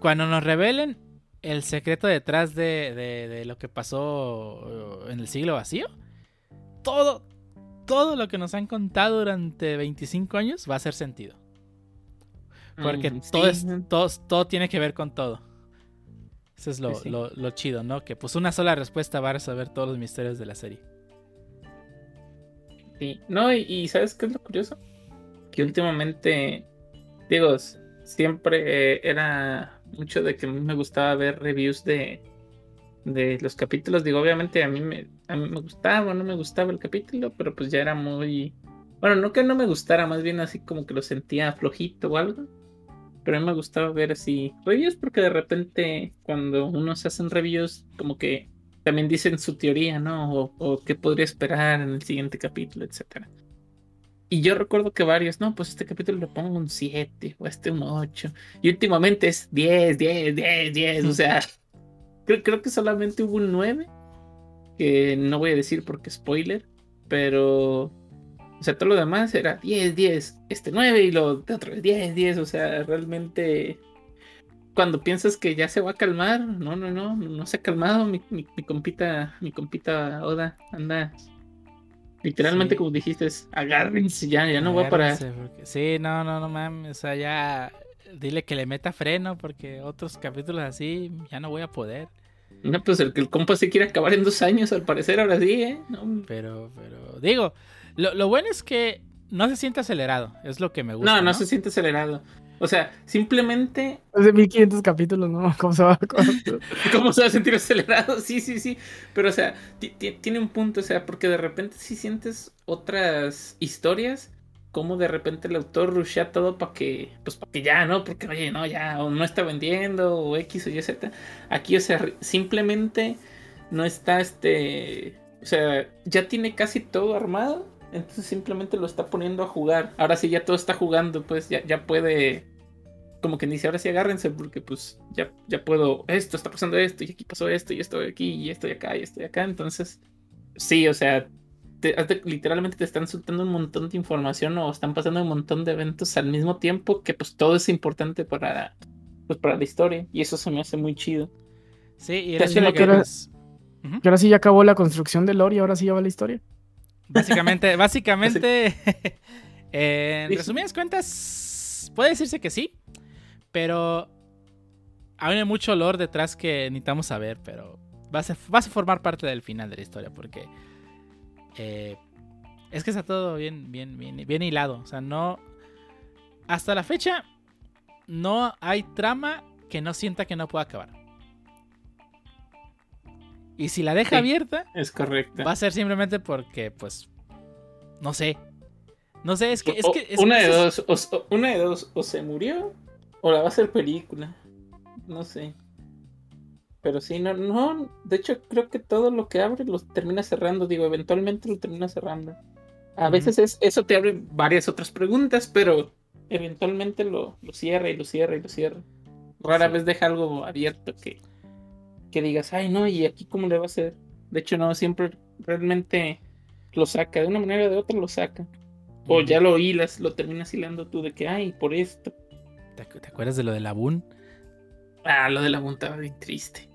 cuando nos revelen el secreto detrás de, de- de lo que pasó en el siglo vacío, todo, todo lo que nos han contado durante 25 años va a hacer sentido. Porque Mm, todo, es- todo, todo tiene que ver con todo. Eso es lo, Sí, sí. lo- lo chido, ¿no? Que pues una sola respuesta va a resolver todos los misterios de la serie. Sí. No, y, y ¿sabes qué es lo curioso? Que últimamente, digo, siempre eh, era mucho de que a mí me gustaba ver reviews de, de los capítulos. Digo, obviamente a mí, me, a mí me gustaba o no me gustaba el capítulo, pero pues ya era muy... Bueno, no que no me gustara, más bien así como que lo sentía flojito o algo. Pero a mí me gustaba ver así reviews porque de repente cuando uno se hacen reviews como que también dicen su teoría, ¿no? O, o qué podría esperar en el siguiente capítulo, etcétera. Y yo recuerdo que varios, no, pues este capítulo le pongo un 7 o este un 8. Y últimamente es 10, 10, 10, 10. O sea, creo, creo que solamente hubo un 9. Que no voy a decir porque spoiler. Pero, o sea, todo lo demás era 10, 10. Este 9 y lo de otro 10, 10. O sea, realmente cuando piensas que ya se va a calmar, no, no, no, no se ha calmado mi, mi, mi compita, mi compita Oda, anda. Literalmente Sí. como dijiste, es, agárrense ya, ya no va para... Agárrense, porque- Sí, no, no, no mames. O sea, ya dile que le meta freno porque otros capítulos así ya no voy a poder. No, pues el que el compa se quiere acabar en dos años, al parecer, ahora sí, ¿eh? No, Pero, pero, digo, lo, lo bueno es que no se siente acelerado. Es lo que me gusta. no, No, no se siente acelerado. O sea, simplemente, Es de 1500 capítulos, ¿no? ¿Cómo se va? ¿cómo se va a sentir acelerado? Sí, sí, sí. Pero, o sea, ti- ti- tiene un punto, o sea, porque de repente si sientes otras historias, como de repente el autor rushea todo para que, pues para que ya, ¿no? Porque, oye, no, ya, o no está vendiendo, o X o Y, Z. Aquí, o sea, simplemente no está este, o sea, ya tiene casi todo armado. Entonces simplemente lo está poniendo a jugar. Ahora sí ya todo está jugando, pues ya, ya puede. Como que dice, ahora sí agárrense, porque pues ya, ya puedo. Esto está pasando esto, y aquí pasó esto, y estoy aquí, y estoy acá, y estoy acá. Entonces, sí, o sea, literalmente te están soltando un montón de información o están pasando un montón de eventos al mismo tiempo que pues todo es importante para, pues, para la historia. Y eso se me hace muy chido. Sí, y que, ahora, sí ya acabó la construcción de lore y ahora sí ya va la historia. Básicamente, básicamente, en resumidas cuentas, puede decirse que sí, pero hay mucho lore detrás que necesitamos saber, pero vas a, vas a formar parte del final de la historia, porque eh, es que está todo bien, bien, bien, bien hilado. O sea, no. Hasta la fecha, no hay trama que no sienta que no pueda acabar. Y si la deja abierta, es correcto. Va a ser simplemente porque, pues, no sé. No sé, es que. Es que una, de dos, o, una de dos, o se murió, o la va a hacer película. No sé. Pero sí, no, no. De hecho, creo que todo lo que abre lo termina cerrando. Digo, eventualmente lo termina cerrando. A veces es, eso te abre varias otras preguntas, pero eventualmente lo, lo cierra y lo cierra y lo cierra. Rara vez deja algo abierto que, que digas, ay, no, ¿y aquí cómo le va a hacer? De hecho, no, siempre realmente lo saca, de una manera o de otra lo saca. O ya lo hilas, lo terminas hilando tú de que, ay, por esto. ¿Te, acuerdas de lo de la Boon? Ah, lo de la Boon estaba bien triste.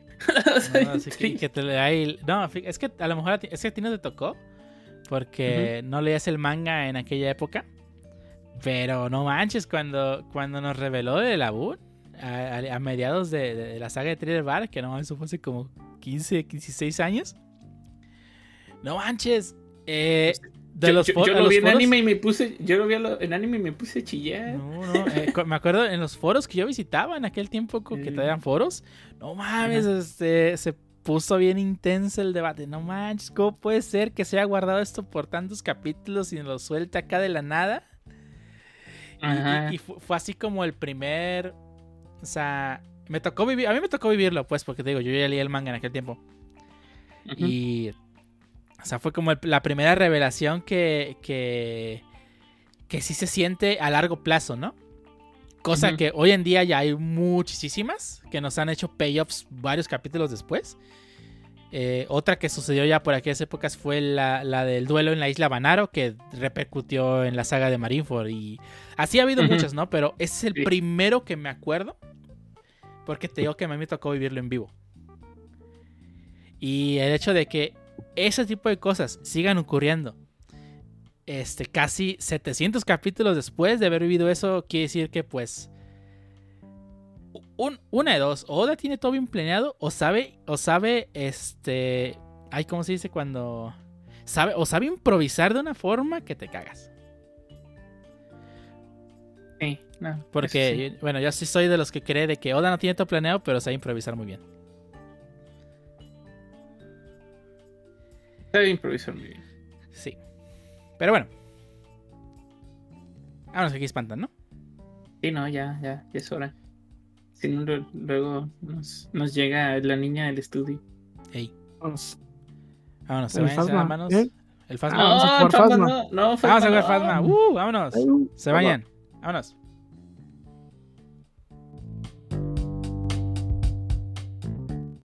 No, es que a lo mejor es que a ti no te tocó, porque no leías el manga en aquella época. Pero no manches, cuando, cuando nos reveló de la Boon, a, mediados de, la saga de Thriller Bar, que no, eso fue hace como 15, 16 años. No manches. Eh, de los yo, lo vi en anime y me puse, yo lo vi en anime y me puse a chillar. No, no, eh, me acuerdo en los foros que yo visitaba en aquel tiempo que traían foros. No mames, este, se puso bien intenso el debate. No manches, ¿cómo puede ser que se haya guardado esto por tantos capítulos y lo suelta acá de la nada? Y, fue así como el primer o sea, me tocó vivir, a mí me tocó vivirlo, pues, porque te digo, yo ya leí el manga en aquel tiempo. Y, o sea, fue como la primera revelación que, que, que sí se siente a largo plazo, ¿no? Cosa que hoy en día ya hay muchísimas que nos han hecho payoffs varios capítulos después. Eh, otra que sucedió ya por aquellas épocas fue la, del duelo en la isla Banaro, que repercutió en la saga de Marineford. Y así ha habido muchas, ¿no? Pero ese es el primero que me acuerdo porque te digo que a mí me tocó vivirlo en vivo. Y el hecho de que ese tipo de cosas sigan ocurriendo. Este, casi 700 capítulos después de haber vivido eso, quiere decir que pues... una de dos, o Oda tiene todo bien planeado, o sabe, o sabe, este... Ay, ¿cómo se dice cuando...? Sabe, o sabe improvisar de una forma que te cagas. Sí. Porque, bueno, yo sí soy de los que cree de que Oda no tiene todo planeado, pero sabe improvisar muy bien. Sabe improvisar muy bien. Sí. Pero bueno. Vámonos aquí espantan, ¿no? Sí, no, ya, ya, ya es hora. Si no, luego nos, nos llega la niña del estudio. Ey. Vamos. Vámonos, se vayan, ¿Eh? El Fasma. vamos a jugar Fasma. No, vamos a jugar Fasma. Uh, vámonos. Se vayan. Vámonos.